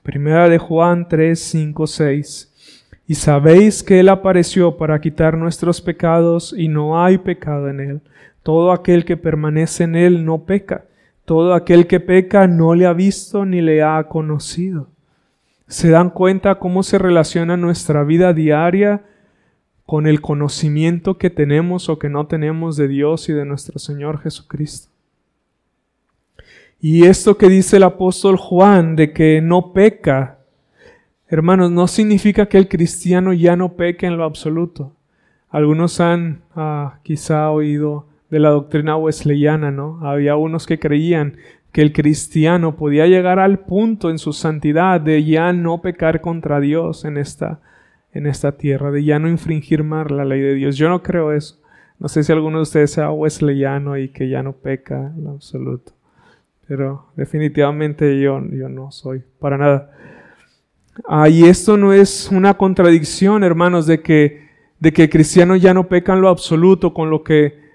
A: Primera de Juan 3, 5, 6. Y sabéis que Él apareció para quitar nuestros pecados y no hay pecado en Él. Todo aquel que permanece en Él no peca. Todo aquel que peca no le ha visto ni le ha conocido. ¿Se dan cuenta cómo se relaciona nuestra vida diaria con el conocimiento que tenemos o que no tenemos de Dios y de nuestro Señor Jesucristo? Y esto que dice el apóstol Juan de que no peca, hermanos, no significa que el cristiano ya no peque en lo absoluto. Algunos han ah, quizá oído de la doctrina wesleyana, ¿no? Había unos que creían que el cristiano podía llegar al punto en su santidad de ya no pecar contra Dios en esta, en esta tierra, de ya no infringir más la ley de Dios. Yo no creo eso. No sé si alguno de ustedes sea wesleyano y que ya no peca en absoluto. Pero definitivamente yo, yo no soy, para nada. Ah, y esto no es una contradicción, hermanos, de que, de que el cristiano ya no peca en lo absoluto con lo que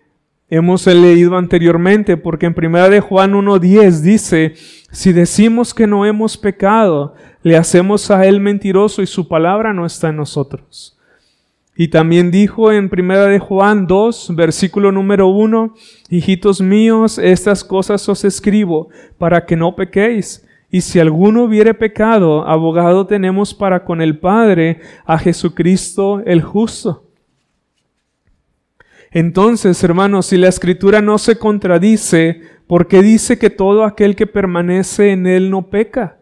A: hemos leído anteriormente, porque en primera de Juan 1.10 dice, si decimos que no hemos pecado, le hacemos a él mentiroso y su palabra no está en nosotros. Y también dijo en primera de Juan 2, versículo número 1, hijitos míos, estas cosas os escribo para que no pequéis. Y si alguno hubiere pecado, abogado tenemos para con el Padre a Jesucristo el justo. Entonces, hermanos, si la escritura no se contradice, porque dice que todo aquel que permanece en él no peca,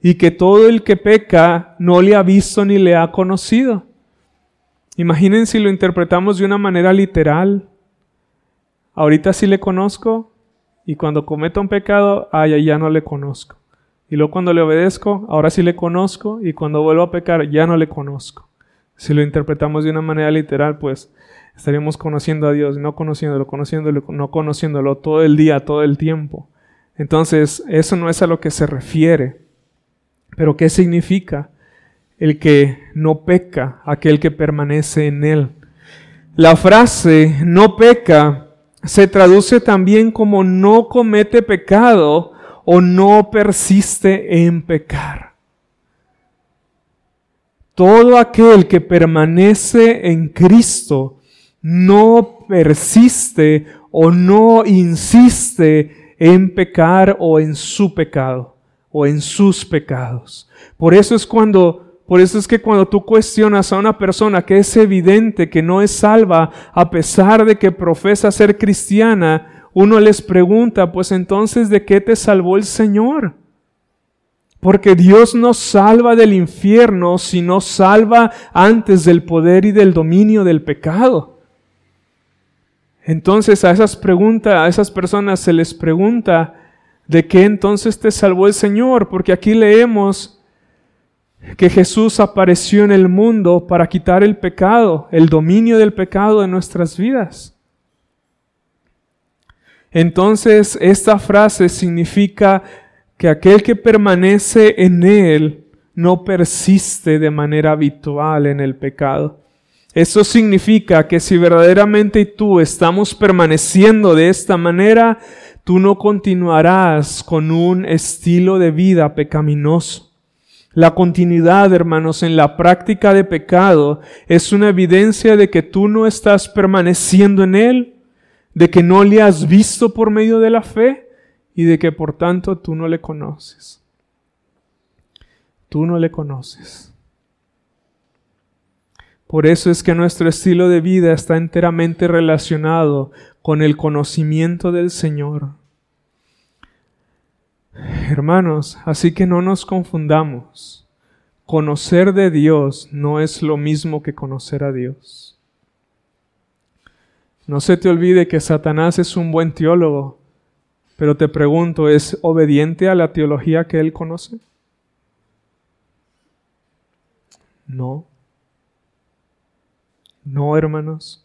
A: y que todo el que peca no le ha visto ni le ha conocido. Imaginen si lo interpretamos de una manera literal. Ahorita sí le conozco, y cuando cometo un pecado, ay, ya no le conozco. Y luego cuando le obedezco, ahora sí le conozco, y cuando vuelvo a pecar, ya no le conozco. Si lo interpretamos de una manera literal, pues estaríamos conociendo a Dios, no conociéndolo, conociéndolo, no conociéndolo todo el día, todo el tiempo. Entonces, eso no es a lo que se refiere. Pero ¿qué significa? El que no peca, aquel que permanece en él. La frase no peca se traduce también como no comete pecado o no persiste en pecar. Todo aquel que permanece en Cristo no persiste o no insiste en pecar o en su pecado o en sus pecados. Por eso es cuando por eso es que cuando tú cuestionas a una persona que es evidente que no es salva a pesar de que profesa ser cristiana, uno les pregunta, pues entonces ¿de qué te salvó el Señor? Porque Dios no salva del infierno, sino salva antes del poder y del dominio del pecado. Entonces a esas preguntas, a esas personas se les pregunta, ¿de qué entonces te salvó el Señor? Porque aquí leemos que Jesús apareció en el mundo para quitar el pecado, el dominio del pecado de nuestras vidas. Entonces esta frase significa que aquel que permanece en Él no persiste de manera habitual en el pecado. Eso significa que si verdaderamente tú estamos permaneciendo de esta manera, tú no continuarás con un estilo de vida pecaminoso. La continuidad, hermanos, en la práctica de pecado es una evidencia de que tú no estás permaneciendo en él, de que no le has visto por medio de la fe y de que por tanto tú no le conoces. Tú no le conoces. Por eso es que nuestro estilo de vida está enteramente relacionado con el conocimiento del Señor. Hermanos, así que no nos confundamos. Conocer de Dios no es lo mismo que conocer a Dios. No se te olvide que Satanás es un buen teólogo, pero te pregunto, ¿es obediente a la teología que él conoce? No. No, hermanos.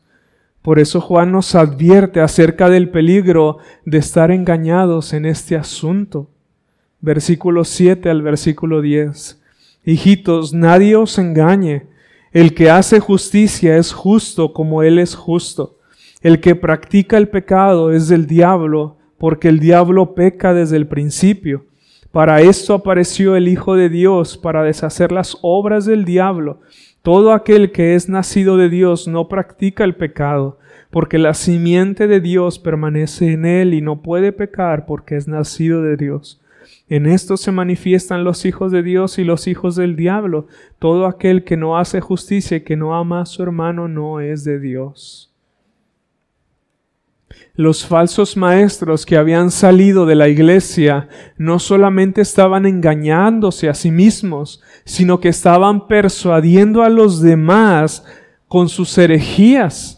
A: Por eso Juan nos advierte acerca del peligro de estar engañados en este asunto. Versículo 7 al versículo 10. Hijitos, nadie os engañe. El que hace justicia es justo como Él es justo. El que practica el pecado es del diablo, porque el diablo peca desde el principio. Para esto apareció el Hijo de Dios, para deshacer las obras del diablo. Todo aquel que es nacido de Dios no practica el pecado, porque la simiente de Dios permanece en él y no puede pecar porque es nacido de Dios. En esto se manifiestan los hijos de Dios y los hijos del diablo. Todo aquel que no hace justicia y que no ama a su hermano no es de Dios. Los falsos maestros que habían salido de la iglesia no solamente estaban engañándose a sí mismos, sino que estaban persuadiendo a los demás con sus herejías.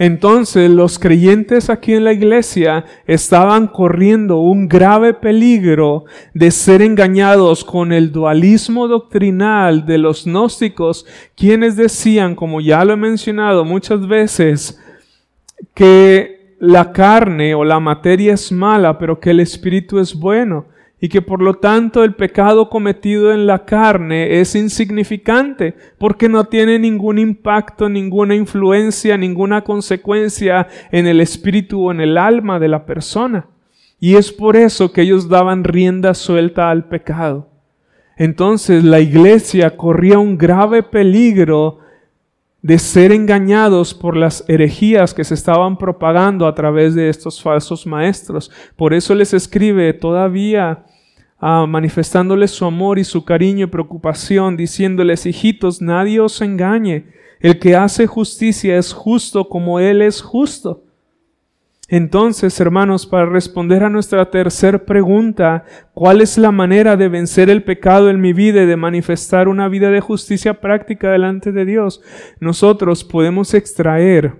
A: Entonces los creyentes aquí en la iglesia estaban corriendo un grave peligro de ser engañados con el dualismo doctrinal de los gnósticos, quienes decían, como ya lo he mencionado muchas veces, que la carne o la materia es mala, pero que el espíritu es bueno y que por lo tanto el pecado cometido en la carne es insignificante porque no tiene ningún impacto, ninguna influencia, ninguna consecuencia en el espíritu o en el alma de la persona. Y es por eso que ellos daban rienda suelta al pecado. Entonces la iglesia corría un grave peligro de ser engañados por las herejías que se estaban propagando a través de estos falsos maestros. Por eso les escribe todavía ah, manifestándoles su amor y su cariño y preocupación, diciéndoles, hijitos, nadie os engañe. El que hace justicia es justo como Él es justo. Entonces, hermanos, para responder a nuestra tercera pregunta, ¿cuál es la manera de vencer el pecado en mi vida y de manifestar una vida de justicia práctica delante de Dios? Nosotros podemos extraer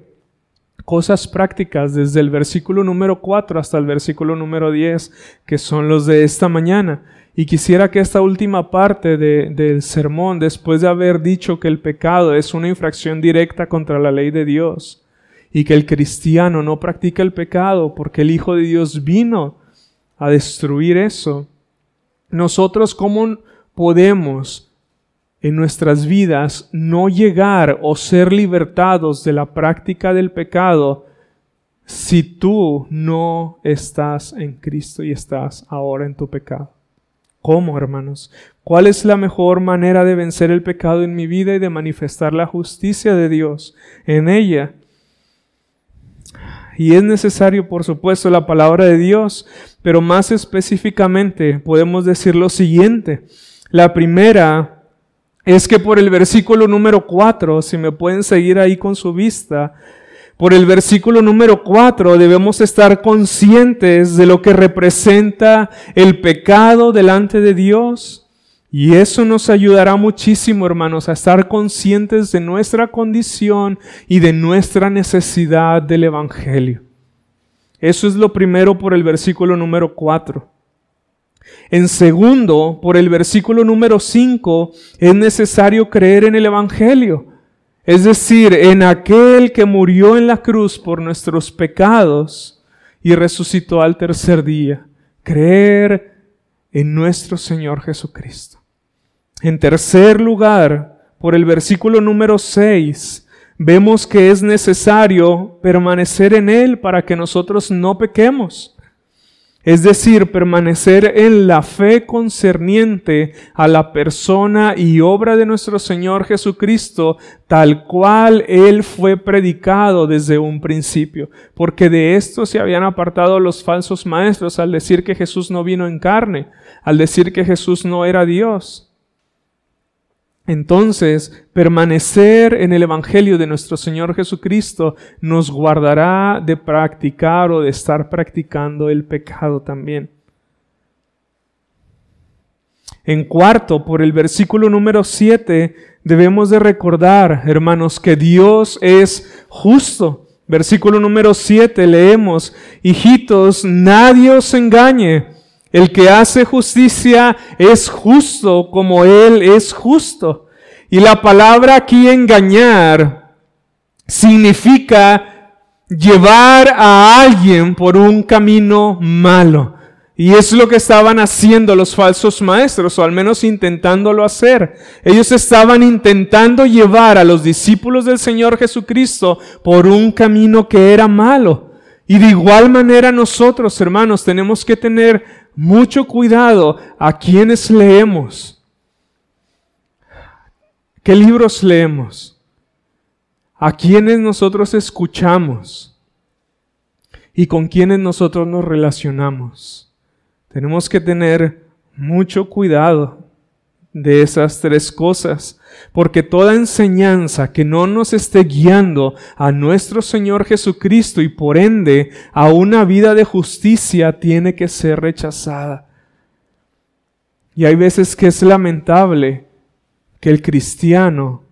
A: cosas prácticas desde el versículo número 4 hasta el versículo número 10, que son los de esta mañana. Y quisiera que esta última parte del sermón, después de haber dicho que el pecado es una infracción directa contra la ley de Dios, y que el cristiano no practica el pecado porque el Hijo de Dios vino a destruir eso. Nosotros cómo podemos en nuestras vidas no llegar o ser libertados de la práctica del pecado si tú no estás en Cristo y estás ahora en tu pecado. ¿Cómo, hermanos? ¿Cuál es la mejor manera de vencer el pecado en mi vida y de manifestar la justicia de Dios en ella? Y es necesario, por supuesto, la palabra de Dios, pero más específicamente podemos decir lo siguiente. La primera es que por el versículo número 4, si me pueden seguir ahí con su vista, por el versículo número 4 debemos estar conscientes de lo que representa el pecado delante de Dios y eso nos ayudará muchísimo, hermanos, a estar conscientes de nuestra condición y de nuestra necesidad del Evangelio. Eso es lo primero por el versículo número 4. En segundo, por el versículo número 5, es necesario creer en el Evangelio. Es decir, en aquel que murió en la cruz por nuestros pecados y resucitó al tercer día. Creer en nuestro Señor Jesucristo. En tercer lugar, por el versículo número 6, vemos que es necesario permanecer en Él para que nosotros no pequemos. es decir, permanecer en la fe concerniente a la persona y obra de nuestro Señor Jesucristo, tal cual Él fue predicado desde un principio, porque de esto se habían apartado los falsos maestros al decir que Jesús no vino en carne, al decir que Jesús no era Dios. Entonces, permanecer en el Evangelio de nuestro Señor Jesucristo nos guardará de practicar o de estar practicando el pecado también. En cuarto, por el versículo número 7, debemos de recordar, hermanos, que Dios es justo. Versículo número 7 leemos, hijitos, nadie os engañe el que hace justicia es justo como Él es justo. Y la palabra aquí engañar significa llevar a alguien por un camino malo. Y es lo que estaban haciendo los falsos maestros, o al menos intentándolo hacer. Ellos estaban intentando llevar a los discípulos del Señor Jesucristo por un camino que era malo. Y de igual manera nosotros, hermanos, tenemos que tener mucho cuidado a quienes leemos. ¿Qué libros leemos? ¿A quienes nosotros escuchamos? ¿Y con quienes nosotros nos relacionamos? Tenemos que tener mucho cuidado de esas tres cosas, porque toda enseñanza que no nos esté guiando a nuestro Señor Jesucristo y por ende a una vida de justicia tiene que ser rechazada. Y hay veces que es lamentable que el cristiano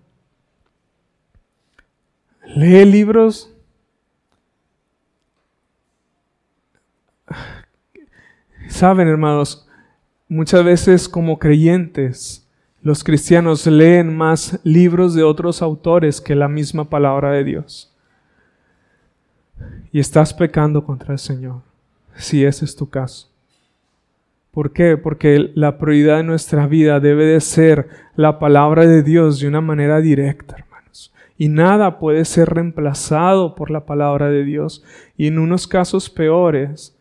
A: lee libros Saben, hermanos, Muchas veces como creyentes, los cristianos leen más libros de otros autores que la misma palabra de Dios. Y estás pecando contra el Señor, si ese es tu caso. ¿Por qué? Porque la prioridad de nuestra vida debe de ser la palabra de Dios de una manera directa, hermanos. Y nada puede ser reemplazado por la palabra de Dios. Y en unos casos peores,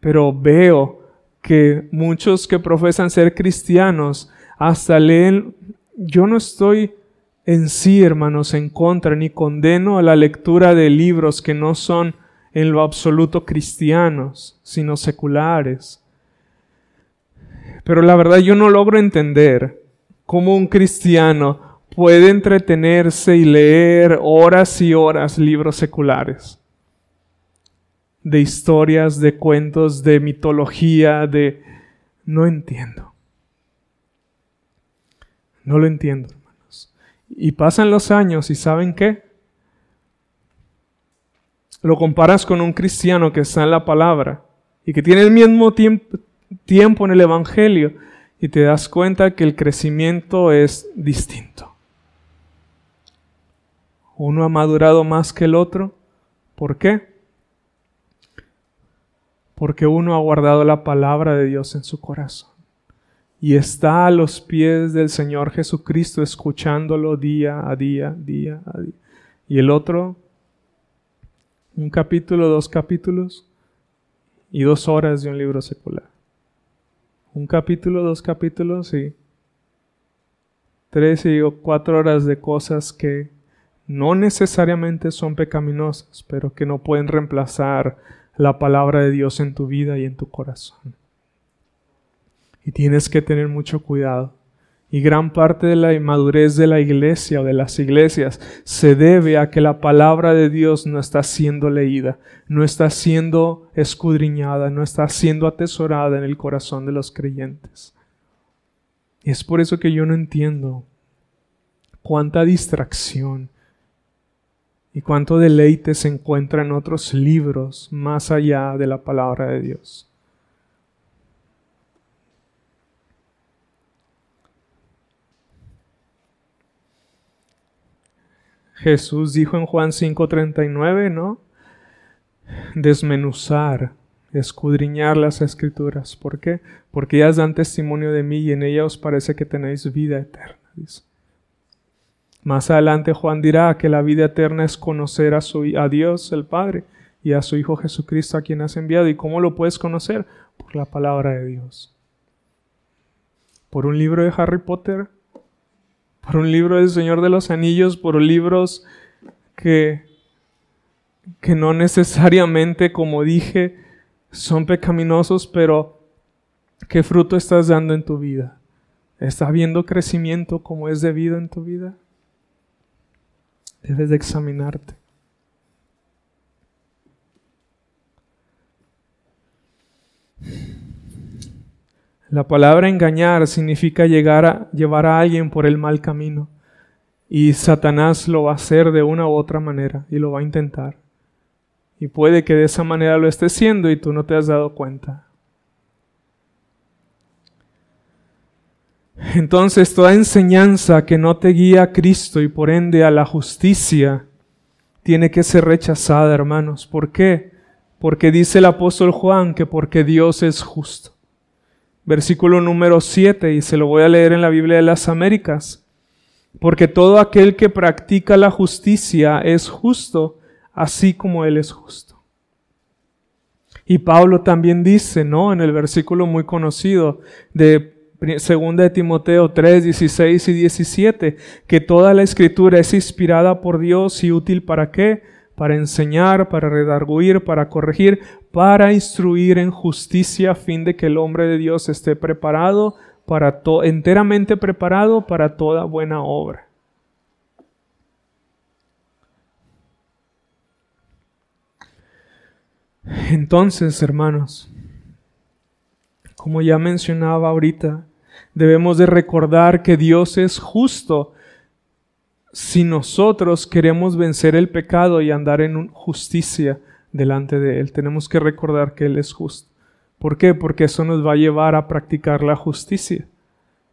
A: pero veo que muchos que profesan ser cristianos hasta leen, yo no estoy en sí, hermanos, en contra, ni condeno a la lectura de libros que no son en lo absoluto cristianos, sino seculares. Pero la verdad yo no logro entender cómo un cristiano puede entretenerse y leer horas y horas libros seculares de historias, de cuentos, de mitología, de... No entiendo. No lo entiendo, hermanos. Y pasan los años y ¿saben qué? Lo comparas con un cristiano que está en la palabra y que tiene el mismo tiempo, tiempo en el Evangelio y te das cuenta que el crecimiento es distinto. Uno ha madurado más que el otro. ¿Por qué? Porque uno ha guardado la palabra de Dios en su corazón y está a los pies del Señor Jesucristo escuchándolo día a día, día a día. Y el otro, un capítulo, dos capítulos y dos horas de un libro secular. Un capítulo, dos capítulos y tres y cuatro horas de cosas que no necesariamente son pecaminosas, pero que no pueden reemplazar la palabra de Dios en tu vida y en tu corazón. Y tienes que tener mucho cuidado. Y gran parte de la inmadurez de la iglesia o de las iglesias se debe a que la palabra de Dios no está siendo leída, no está siendo escudriñada, no está siendo atesorada en el corazón de los creyentes. Y es por eso que yo no entiendo cuánta distracción y cuánto deleite se encuentra en otros libros más allá de la palabra de Dios. Jesús dijo en Juan 5:39, ¿no? Desmenuzar, escudriñar las escrituras. ¿Por qué? Porque ellas dan testimonio de mí y en ellas os parece que tenéis vida eterna. Dice. Más adelante Juan dirá que la vida eterna es conocer a, su, a Dios el Padre y a su Hijo Jesucristo a quien has enviado. ¿Y cómo lo puedes conocer? Por la palabra de Dios. Por un libro de Harry Potter, por un libro del Señor de los Anillos, por libros que, que no necesariamente, como dije, son pecaminosos, pero ¿qué fruto estás dando en tu vida? ¿Está habiendo crecimiento como es debido en tu vida? Debes de examinarte. La palabra engañar significa llevar a alguien por el mal camino. Y Satanás lo va a hacer de una u otra manera y lo va a intentar. Y puede que de esa manera lo esté haciendo y tú no te has dado cuenta. Entonces toda enseñanza que no te guía a Cristo y por ende a la justicia tiene que ser rechazada, hermanos. ¿Por qué? Porque dice el apóstol Juan que porque Dios es justo. Versículo número 7, y se lo voy a leer en la Biblia de las Américas. Porque todo aquel que practica la justicia es justo, así como Él es justo. Y Pablo también dice, ¿no? En el versículo muy conocido de Segunda de Timoteo 3, 16 y 17, que toda la escritura es inspirada por Dios y útil para qué? Para enseñar, para redarguir, para corregir, para instruir en justicia a fin de que el hombre de Dios esté preparado para todo, enteramente preparado para toda buena obra. Entonces, hermanos, como ya mencionaba ahorita, debemos de recordar que Dios es justo si nosotros queremos vencer el pecado y andar en justicia delante de Él. Tenemos que recordar que Él es justo. ¿Por qué? Porque eso nos va a llevar a practicar la justicia.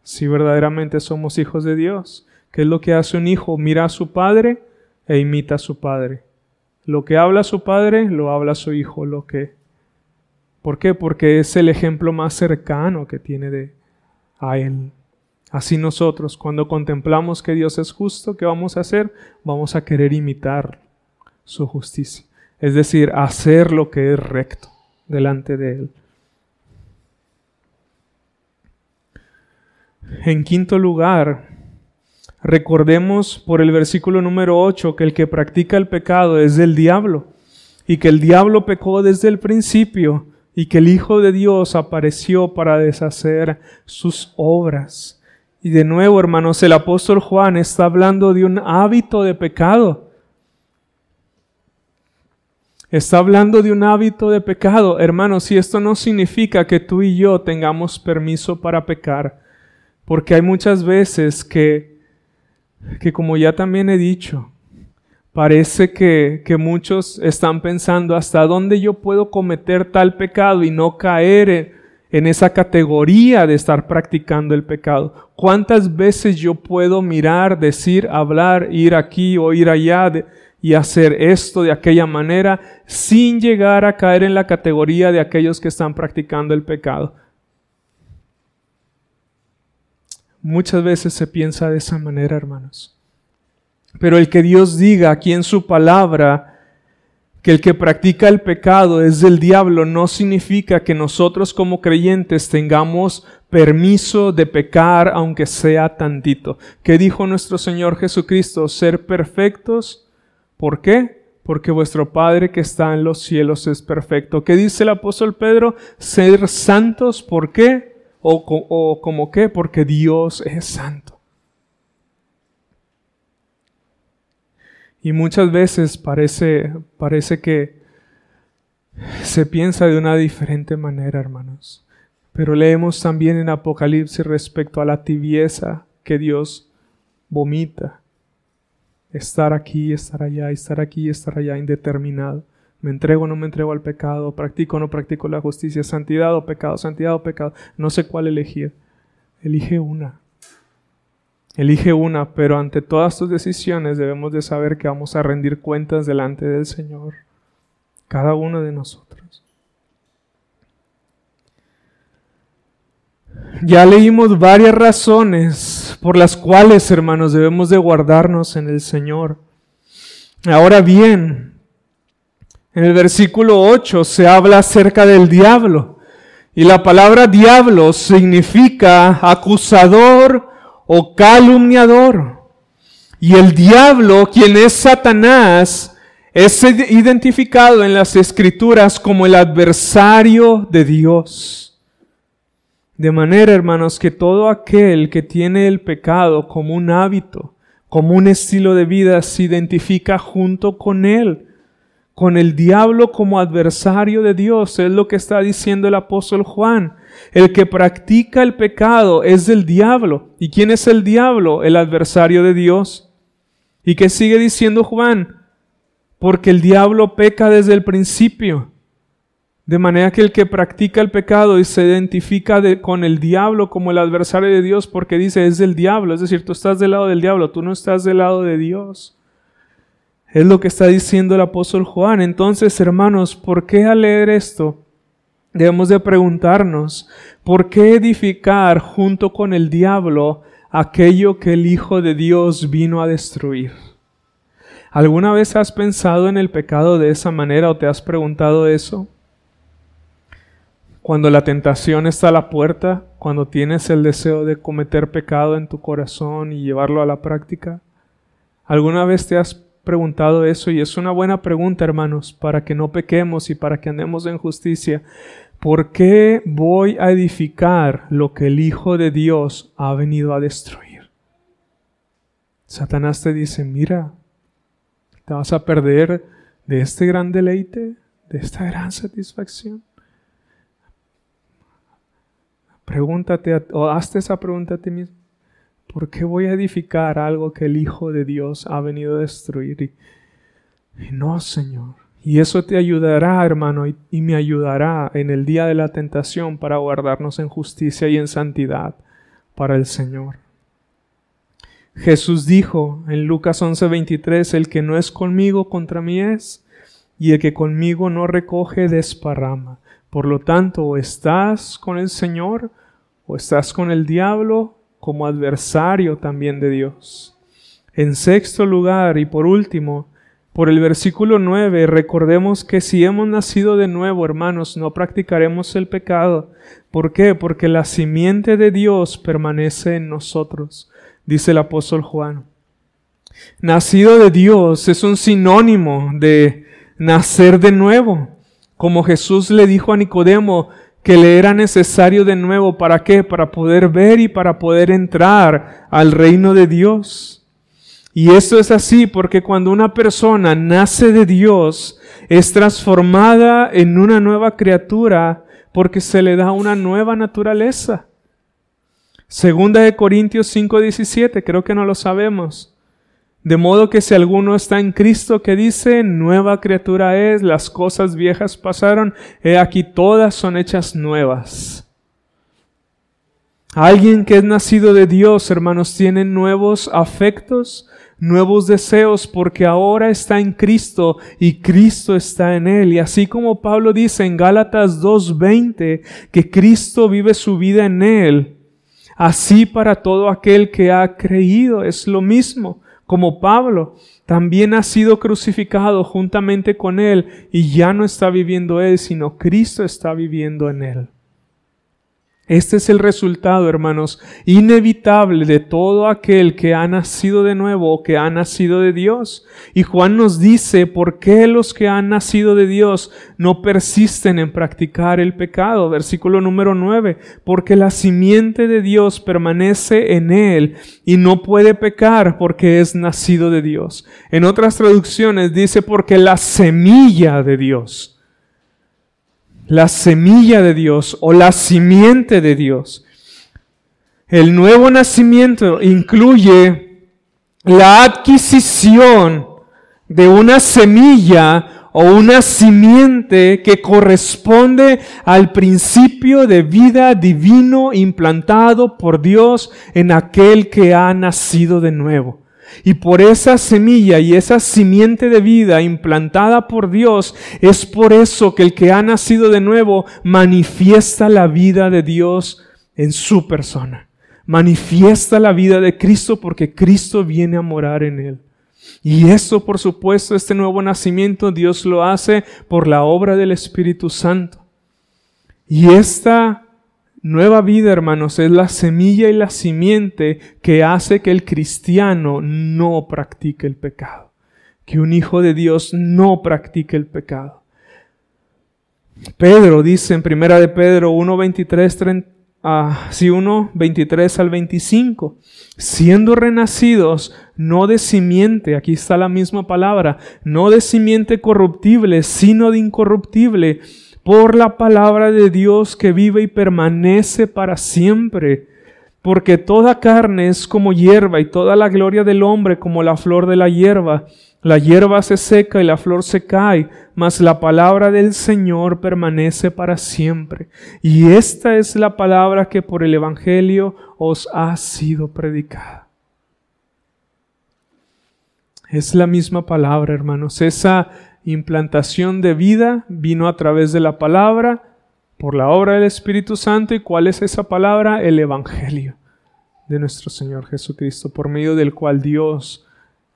A: Si verdaderamente somos hijos de Dios. ¿Qué es lo que hace un hijo? Mira a su padre e imita a su padre. Lo que habla su padre, lo habla su hijo. Lo que ¿Por qué? Porque es el ejemplo más cercano que tiene de a Él. Así nosotros, cuando contemplamos que Dios es justo, ¿qué vamos a hacer? Vamos a querer imitar su justicia. Es decir, hacer lo que es recto delante de Él. En quinto lugar, recordemos por el versículo número 8 que el que practica el pecado es del diablo y que el diablo pecó desde el principio y que el Hijo de Dios apareció para deshacer sus obras. Y de nuevo, hermanos, el apóstol Juan está hablando de un hábito de pecado. Está hablando de un hábito de pecado. Hermanos, y esto no significa que tú y yo tengamos permiso para pecar, porque hay muchas veces que, que como ya también he dicho, Parece que, que, muchos están pensando hasta dónde yo puedo cometer tal pecado y no caer en, esa categoría de estar practicando el pecado. ¿Cuántas veces yo puedo mirar, decir, hablar, ir aquí o ir allá y hacer esto de aquella manera sin llegar a caer en la categoría de aquellos que están practicando el pecado? Muchas veces se piensa de esa manera, hermanos. Pero el que Dios diga aquí en su palabra que el que practica el pecado es del diablo no significa que nosotros como creyentes tengamos permiso de pecar aunque sea tantito. ¿Qué dijo nuestro Señor Jesucristo? Ser perfectos. ¿Por qué? Porque vuestro Padre que está en los cielos es perfecto. ¿Qué dice el apóstol Pedro? Ser santos. ¿Por qué? ¿O, o como qué? Porque Dios es santo. Y muchas veces parece, parece que se piensa de una diferente manera, hermanos. Pero leemos también en Apocalipsis respecto a la tibieza que Dios vomita. Estar aquí, estar allá, estar aquí, estar allá, indeterminado. Me entrego o no me entrego al pecado, practico o no practico la justicia, santidad o pecado, santidad o pecado. No sé cuál elegir. Elige una. Elige una, pero ante todas tus decisiones debemos de saber que vamos a rendir cuentas delante del Señor, cada uno de nosotros. Ya leímos varias razones por las cuales, hermanos, debemos de guardarnos en el Señor. Ahora bien, En el versículo 8 se habla acerca del diablo. Y la palabra diablo significa acusador o calumniador. Y el diablo, quien es Satanás, es identificado en las escrituras como el adversario de Dios. De manera, hermanos, que todo aquel que tiene el pecado como un hábito, como un estilo de vida, se identifica junto con él con el diablo como adversario de Dios. Es lo que está diciendo el apóstol Juan. El que practica el pecado es del diablo. ¿Y quién es el diablo? El adversario de Dios. ¿Y qué sigue diciendo Juan? Porque el diablo peca desde el principio. De manera que el que practica el pecado y se identifica con el diablo como el adversario de Dios porque dice es del diablo. Es decir, tú estás del lado del diablo, tú no estás del lado de Dios. Es lo que está diciendo el apóstol Juan. Entonces, hermanos, ¿por qué al leer esto debemos de preguntarnos, ¿por qué edificar junto con el diablo aquello que el Hijo de Dios vino a destruir? ¿Alguna vez has pensado en el pecado de esa manera o te has preguntado eso? Cuando la tentación está a la puerta, cuando tienes el deseo de cometer pecado en tu corazón y llevarlo a la práctica, ¿alguna vez te has preguntado eso y es una buena pregunta, hermanos, para que no pequemos y para que andemos en justicia. ¿Por qué voy a edificar lo que el Hijo de Dios ha venido a destruir? Satanás te dice, mira, te vas a perder de este gran deleite, de esta gran satisfacción. Pregúntate o hazte esa pregunta a ti mismo. ¿Por qué voy a edificar algo que el Hijo de Dios ha venido a destruir? Y, no, Señor. Y eso te ayudará, hermano, y, y me ayudará en el día de la tentación para guardarnos en justicia y en santidad para el Señor. Jesús dijo en Lucas 11:23, el que no es conmigo contra mí es, y el que conmigo no recoge desparrama. Por lo tanto, o estás con el Señor, o estás con el diablo, como adversario también de Dios. En sexto lugar y por último, por el versículo 9, recordemos que si hemos nacido de nuevo, hermanos, no practicaremos el pecado. ¿Por qué? Porque la simiente de Dios permanece en nosotros, dice el apóstol Juan. Nacido de Dios es un sinónimo de nacer de nuevo. Como Jesús le dijo a Nicodemo, que le era necesario de nuevo. ¿Para qué? Para poder ver y para poder entrar al reino de Dios. Y esto es así porque cuando una persona nace de Dios, es transformada en una nueva criatura porque se le da una nueva naturaleza. Segunda de Corintios 5:17, creo que no lo sabemos. De modo que si alguno está en Cristo que dice, nueva criatura es, las cosas viejas pasaron, he aquí todas son hechas nuevas. Alguien que es nacido de Dios, hermanos, tiene nuevos afectos, nuevos deseos, porque ahora está en Cristo y Cristo está en él. Y así como Pablo dice en Gálatas 2.20 que Cristo vive su vida en él, así para todo aquel que ha creído es lo mismo como Pablo, también ha sido crucificado juntamente con Él y ya no está viviendo Él, sino Cristo está viviendo en Él. Este es el resultado, hermanos, inevitable de todo aquel que ha nacido de nuevo o que ha nacido de Dios. Y Juan nos dice por qué los que han nacido de Dios no persisten en practicar el pecado. Versículo número 9. Porque la simiente de Dios permanece en él y no puede pecar porque es nacido de Dios. En otras traducciones dice porque la semilla de Dios la semilla de Dios o la simiente de Dios. El nuevo nacimiento incluye la adquisición de una semilla o una simiente que corresponde al principio de vida divino implantado por Dios en aquel que ha nacido de nuevo. Y por esa semilla y esa simiente de vida implantada por Dios, es por eso que el que ha nacido de nuevo manifiesta la vida de Dios en su persona. Manifiesta la vida de Cristo porque Cristo viene a morar en él. Y eso, por supuesto, este nuevo nacimiento, Dios lo hace por la obra del Espíritu Santo. Y esta nueva vida, hermanos, es la semilla y la simiente que hace que el cristiano no practique el pecado. Que un hijo de Dios no practique el pecado. Pedro dice en primera de Pedro 1, 23, 30, ah, sí, 1, 23 al 25, siendo renacidos no de simiente, aquí está la misma palabra, no de simiente corruptible, sino de incorruptible, por la palabra de Dios que vive y permanece para siempre. Porque toda carne es como hierba y toda la gloria del hombre como la flor de la hierba. La hierba se seca y la flor se cae, mas la palabra del Señor permanece para siempre. Y esta es la palabra que por el Evangelio os ha sido predicada. Es la misma palabra, hermanos. Esa implantación de vida vino a través de la palabra, por la obra del Espíritu Santo. ¿Y cuál es esa palabra? El Evangelio de nuestro Señor Jesucristo, por medio del cual Dios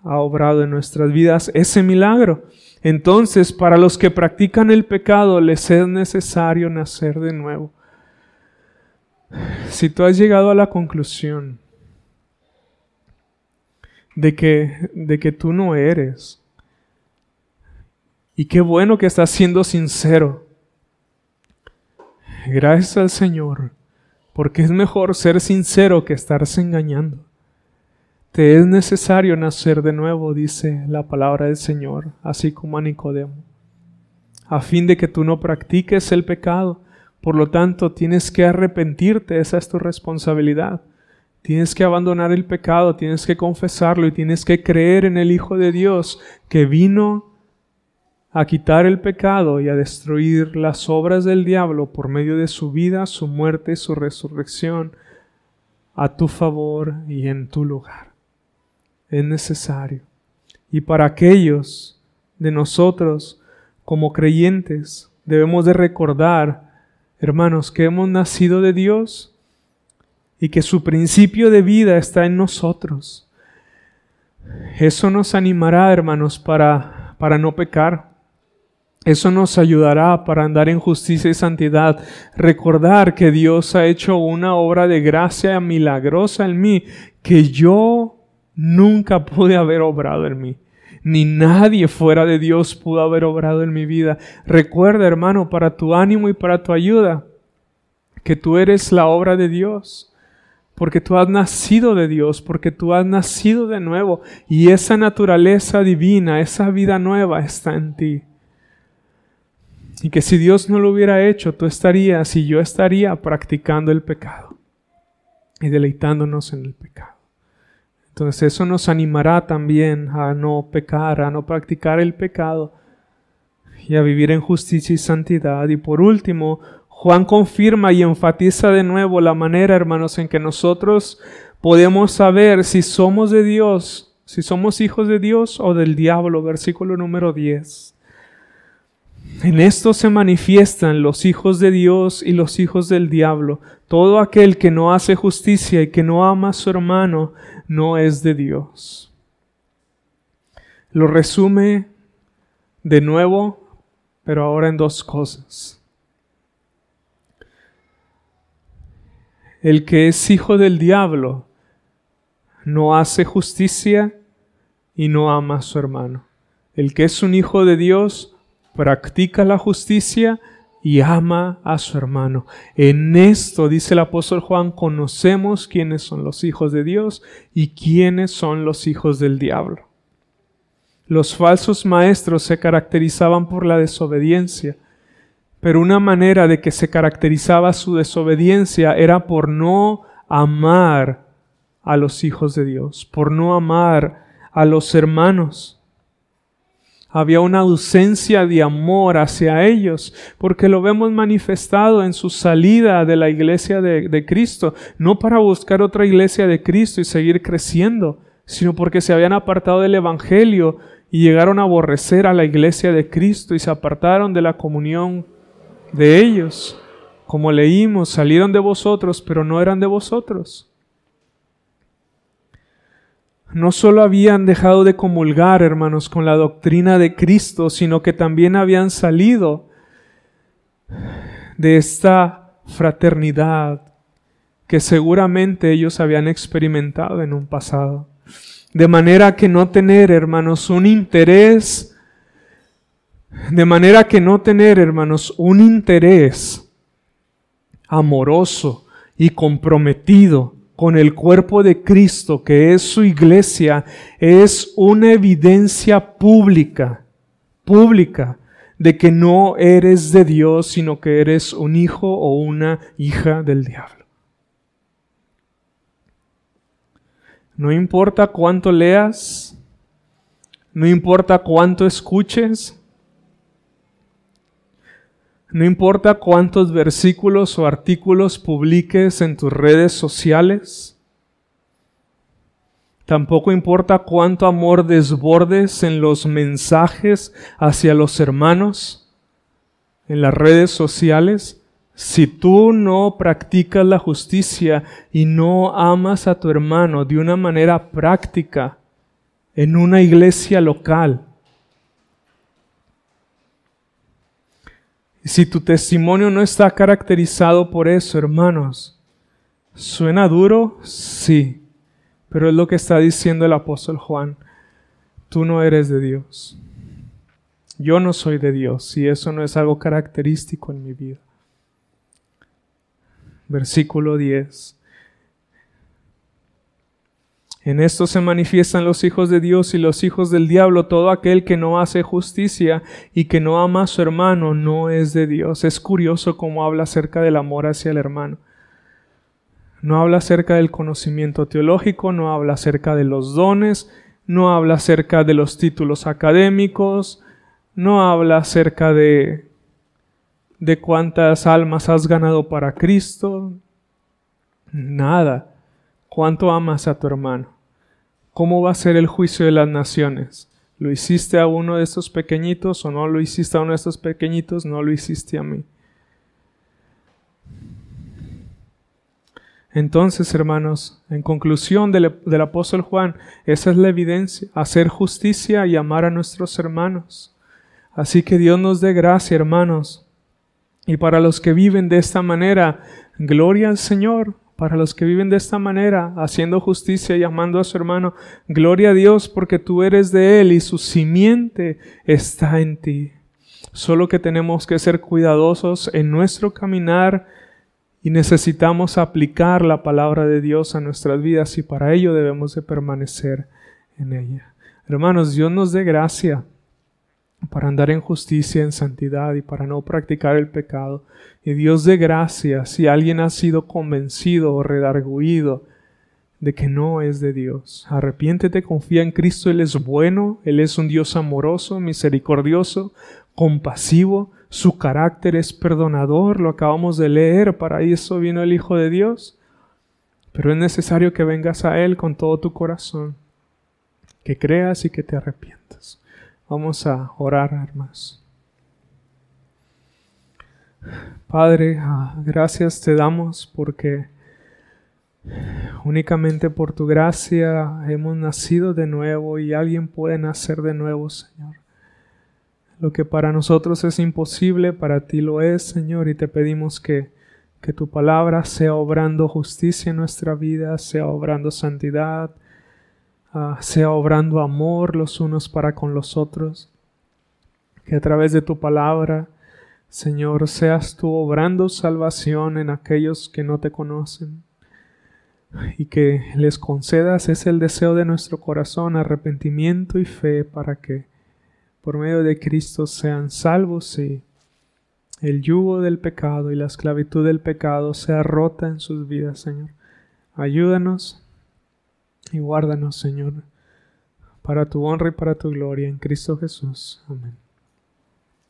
A: ha obrado en nuestras vidas ese milagro. Entonces, para los que practican el pecado, les es necesario nacer de nuevo. Si tú has llegado a la conclusión de que, de que tú no eres, y qué bueno que estás siendo sincero, gracias al Señor, porque es mejor ser sincero que estarse engañando. Te es necesario nacer de nuevo, dice la palabra del Señor, así como a Nicodemo, a fin de que tú no practiques el pecado. Por lo tanto, tienes que arrepentirte, esa es tu responsabilidad. Tienes que abandonar el pecado, tienes que confesarlo y tienes que creer en el Hijo de Dios que vino a quitar el pecado y a destruir las obras del diablo por medio de su vida, su muerte y su resurrección a tu favor y en tu lugar es necesario. Y para aquellos de nosotros como creyentes debemos de recordar, hermanos, que hemos nacido de Dios y que su principio de vida está en nosotros. Eso nos animará, hermanos, para, para no pecar. Eso nos ayudará para andar en justicia y santidad. Recordar que Dios ha hecho una obra de gracia milagrosa en mí, que yo nunca pude haber obrado en mí. Ni nadie fuera de Dios pudo haber obrado en mi vida. Recuerda, hermano, para tu ánimo y para tu ayuda, que tú eres la obra de Dios. Porque tú has nacido de Dios, porque tú has nacido de nuevo. Y esa naturaleza divina, esa vida nueva está en ti. Y que si Dios no lo hubiera hecho, tú estarías y yo estaría practicando el pecado y deleitándonos en el pecado. Entonces eso nos animará también a no pecar, a no practicar el pecado y a vivir en justicia y santidad. Y por último, Juan confirma y enfatiza de nuevo la manera, hermanos, en que nosotros podemos saber si somos de Dios, si somos hijos de Dios o del diablo, versículo número 10. En esto se manifiestan los hijos de Dios y los hijos del diablo. Todo aquel que no hace justicia y que no ama a su hermano no es de Dios. Lo resume de nuevo, pero ahora en dos cosas. El que es hijo del diablo no hace justicia y no ama a su hermano. El que es un hijo de Dios practica la justicia y ama a su hermano. En esto, dice el apóstol Juan, conocemos quiénes son los hijos de Dios y quiénes son los hijos del diablo. Los falsos maestros se caracterizaban por la desobediencia, pero una manera de que se caracterizaba su desobediencia era por no amar a los hijos de Dios, por no amar a los hermanos había una ausencia de amor hacia ellos, porque lo vemos manifestado en su salida de la iglesia de, Cristo, no para buscar otra iglesia de Cristo y seguir creciendo, sino porque se habían apartado del Evangelio y llegaron a aborrecer a la iglesia de Cristo y se apartaron de la comunión de ellos. Como leímos, salieron de vosotros, pero no eran de vosotros. No solo habían dejado de comulgar, hermanos, con la doctrina de Cristo, sino que también habían salido de esta fraternidad que seguramente ellos habían experimentado en un pasado. De manera que no tener, hermanos, un interés, de manera que no tener, hermanos, un interés amoroso y comprometido con el cuerpo de Cristo, que es su iglesia, es una evidencia pública, pública, de que no eres de Dios, sino que eres un hijo o una hija del diablo. No importa cuánto leas, no importa cuánto escuches, no importa cuántos versículos o artículos publiques en tus redes sociales. Tampoco importa cuánto amor desbordes en los mensajes hacia los hermanos, en las redes sociales. Si tú no practicas la justicia y no amas a tu hermano de una manera práctica en una iglesia local, Si tu testimonio no está caracterizado por eso, hermanos, ¿suena duro? Sí, pero es lo que está diciendo el apóstol Juan. Tú no eres de Dios. Yo no soy de Dios y eso no es algo característico en mi vida. Versículo 10. En esto se manifiestan los hijos de Dios y los hijos del diablo. Todo aquel que no hace justicia y que no ama a su hermano no es de Dios. Es curioso cómo habla acerca del amor hacia el hermano. No habla acerca del conocimiento teológico, no habla acerca de los dones, no habla acerca de los títulos académicos, no habla acerca de de cuántas almas has ganado para Cristo. Nada. ¿Cuánto amas a tu hermano? ¿Cómo va a ser el juicio de las naciones? ¿Lo hiciste a uno de estos pequeñitos o no lo hiciste a uno de estos pequeñitos? No lo hiciste a mí. Entonces, hermanos, en conclusión del, del, apóstol Juan, esa es la evidencia, hacer justicia y amar a nuestros hermanos. Así que Dios nos dé gracia, hermanos. Y para los que viven de esta manera, gloria al Señor, para los que viven de esta manera, haciendo justicia y amando a su hermano, gloria a Dios porque tú eres de Él y su simiente está en ti. Solo que tenemos que ser cuidadosos en nuestro caminar y necesitamos aplicar la palabra de Dios a nuestras vidas y para ello debemos de permanecer en ella. Hermanos, Dios nos dé gracia para andar en justicia, en santidad y para no practicar el pecado. Y Dios de gracia si alguien ha sido convencido o redarguido de que no es de Dios. Arrepiéntete, confía en Cristo, Él es bueno, Él es un Dios amoroso, misericordioso, compasivo, su carácter es perdonador, lo acabamos de leer, para eso vino el Hijo de Dios. Pero es necesario que vengas a Él con todo tu corazón, que creas y que te arrepientas. Vamos a orar, hermanos. Padre, ah, gracias te damos porque únicamente por tu gracia hemos nacido de nuevo y alguien puede nacer de nuevo, Señor. Lo que para nosotros es imposible, para ti lo es, Señor, y te pedimos que, que tu palabra sea obrando justicia en nuestra vida, sea obrando santidad, Ah, sea obrando amor los unos para con los otros. Que a través de tu palabra, Señor, seas tú obrando salvación en aquellos que no te conocen. Y que les concedas es el deseo de nuestro corazón, arrepentimiento y fe para que por medio de Cristo sean salvos y el yugo del pecado y la esclavitud del pecado sea rota en sus vidas, Señor. Ayúdanos y guárdanos, Señor, para tu honra y para tu gloria en Cristo Jesús. Amén.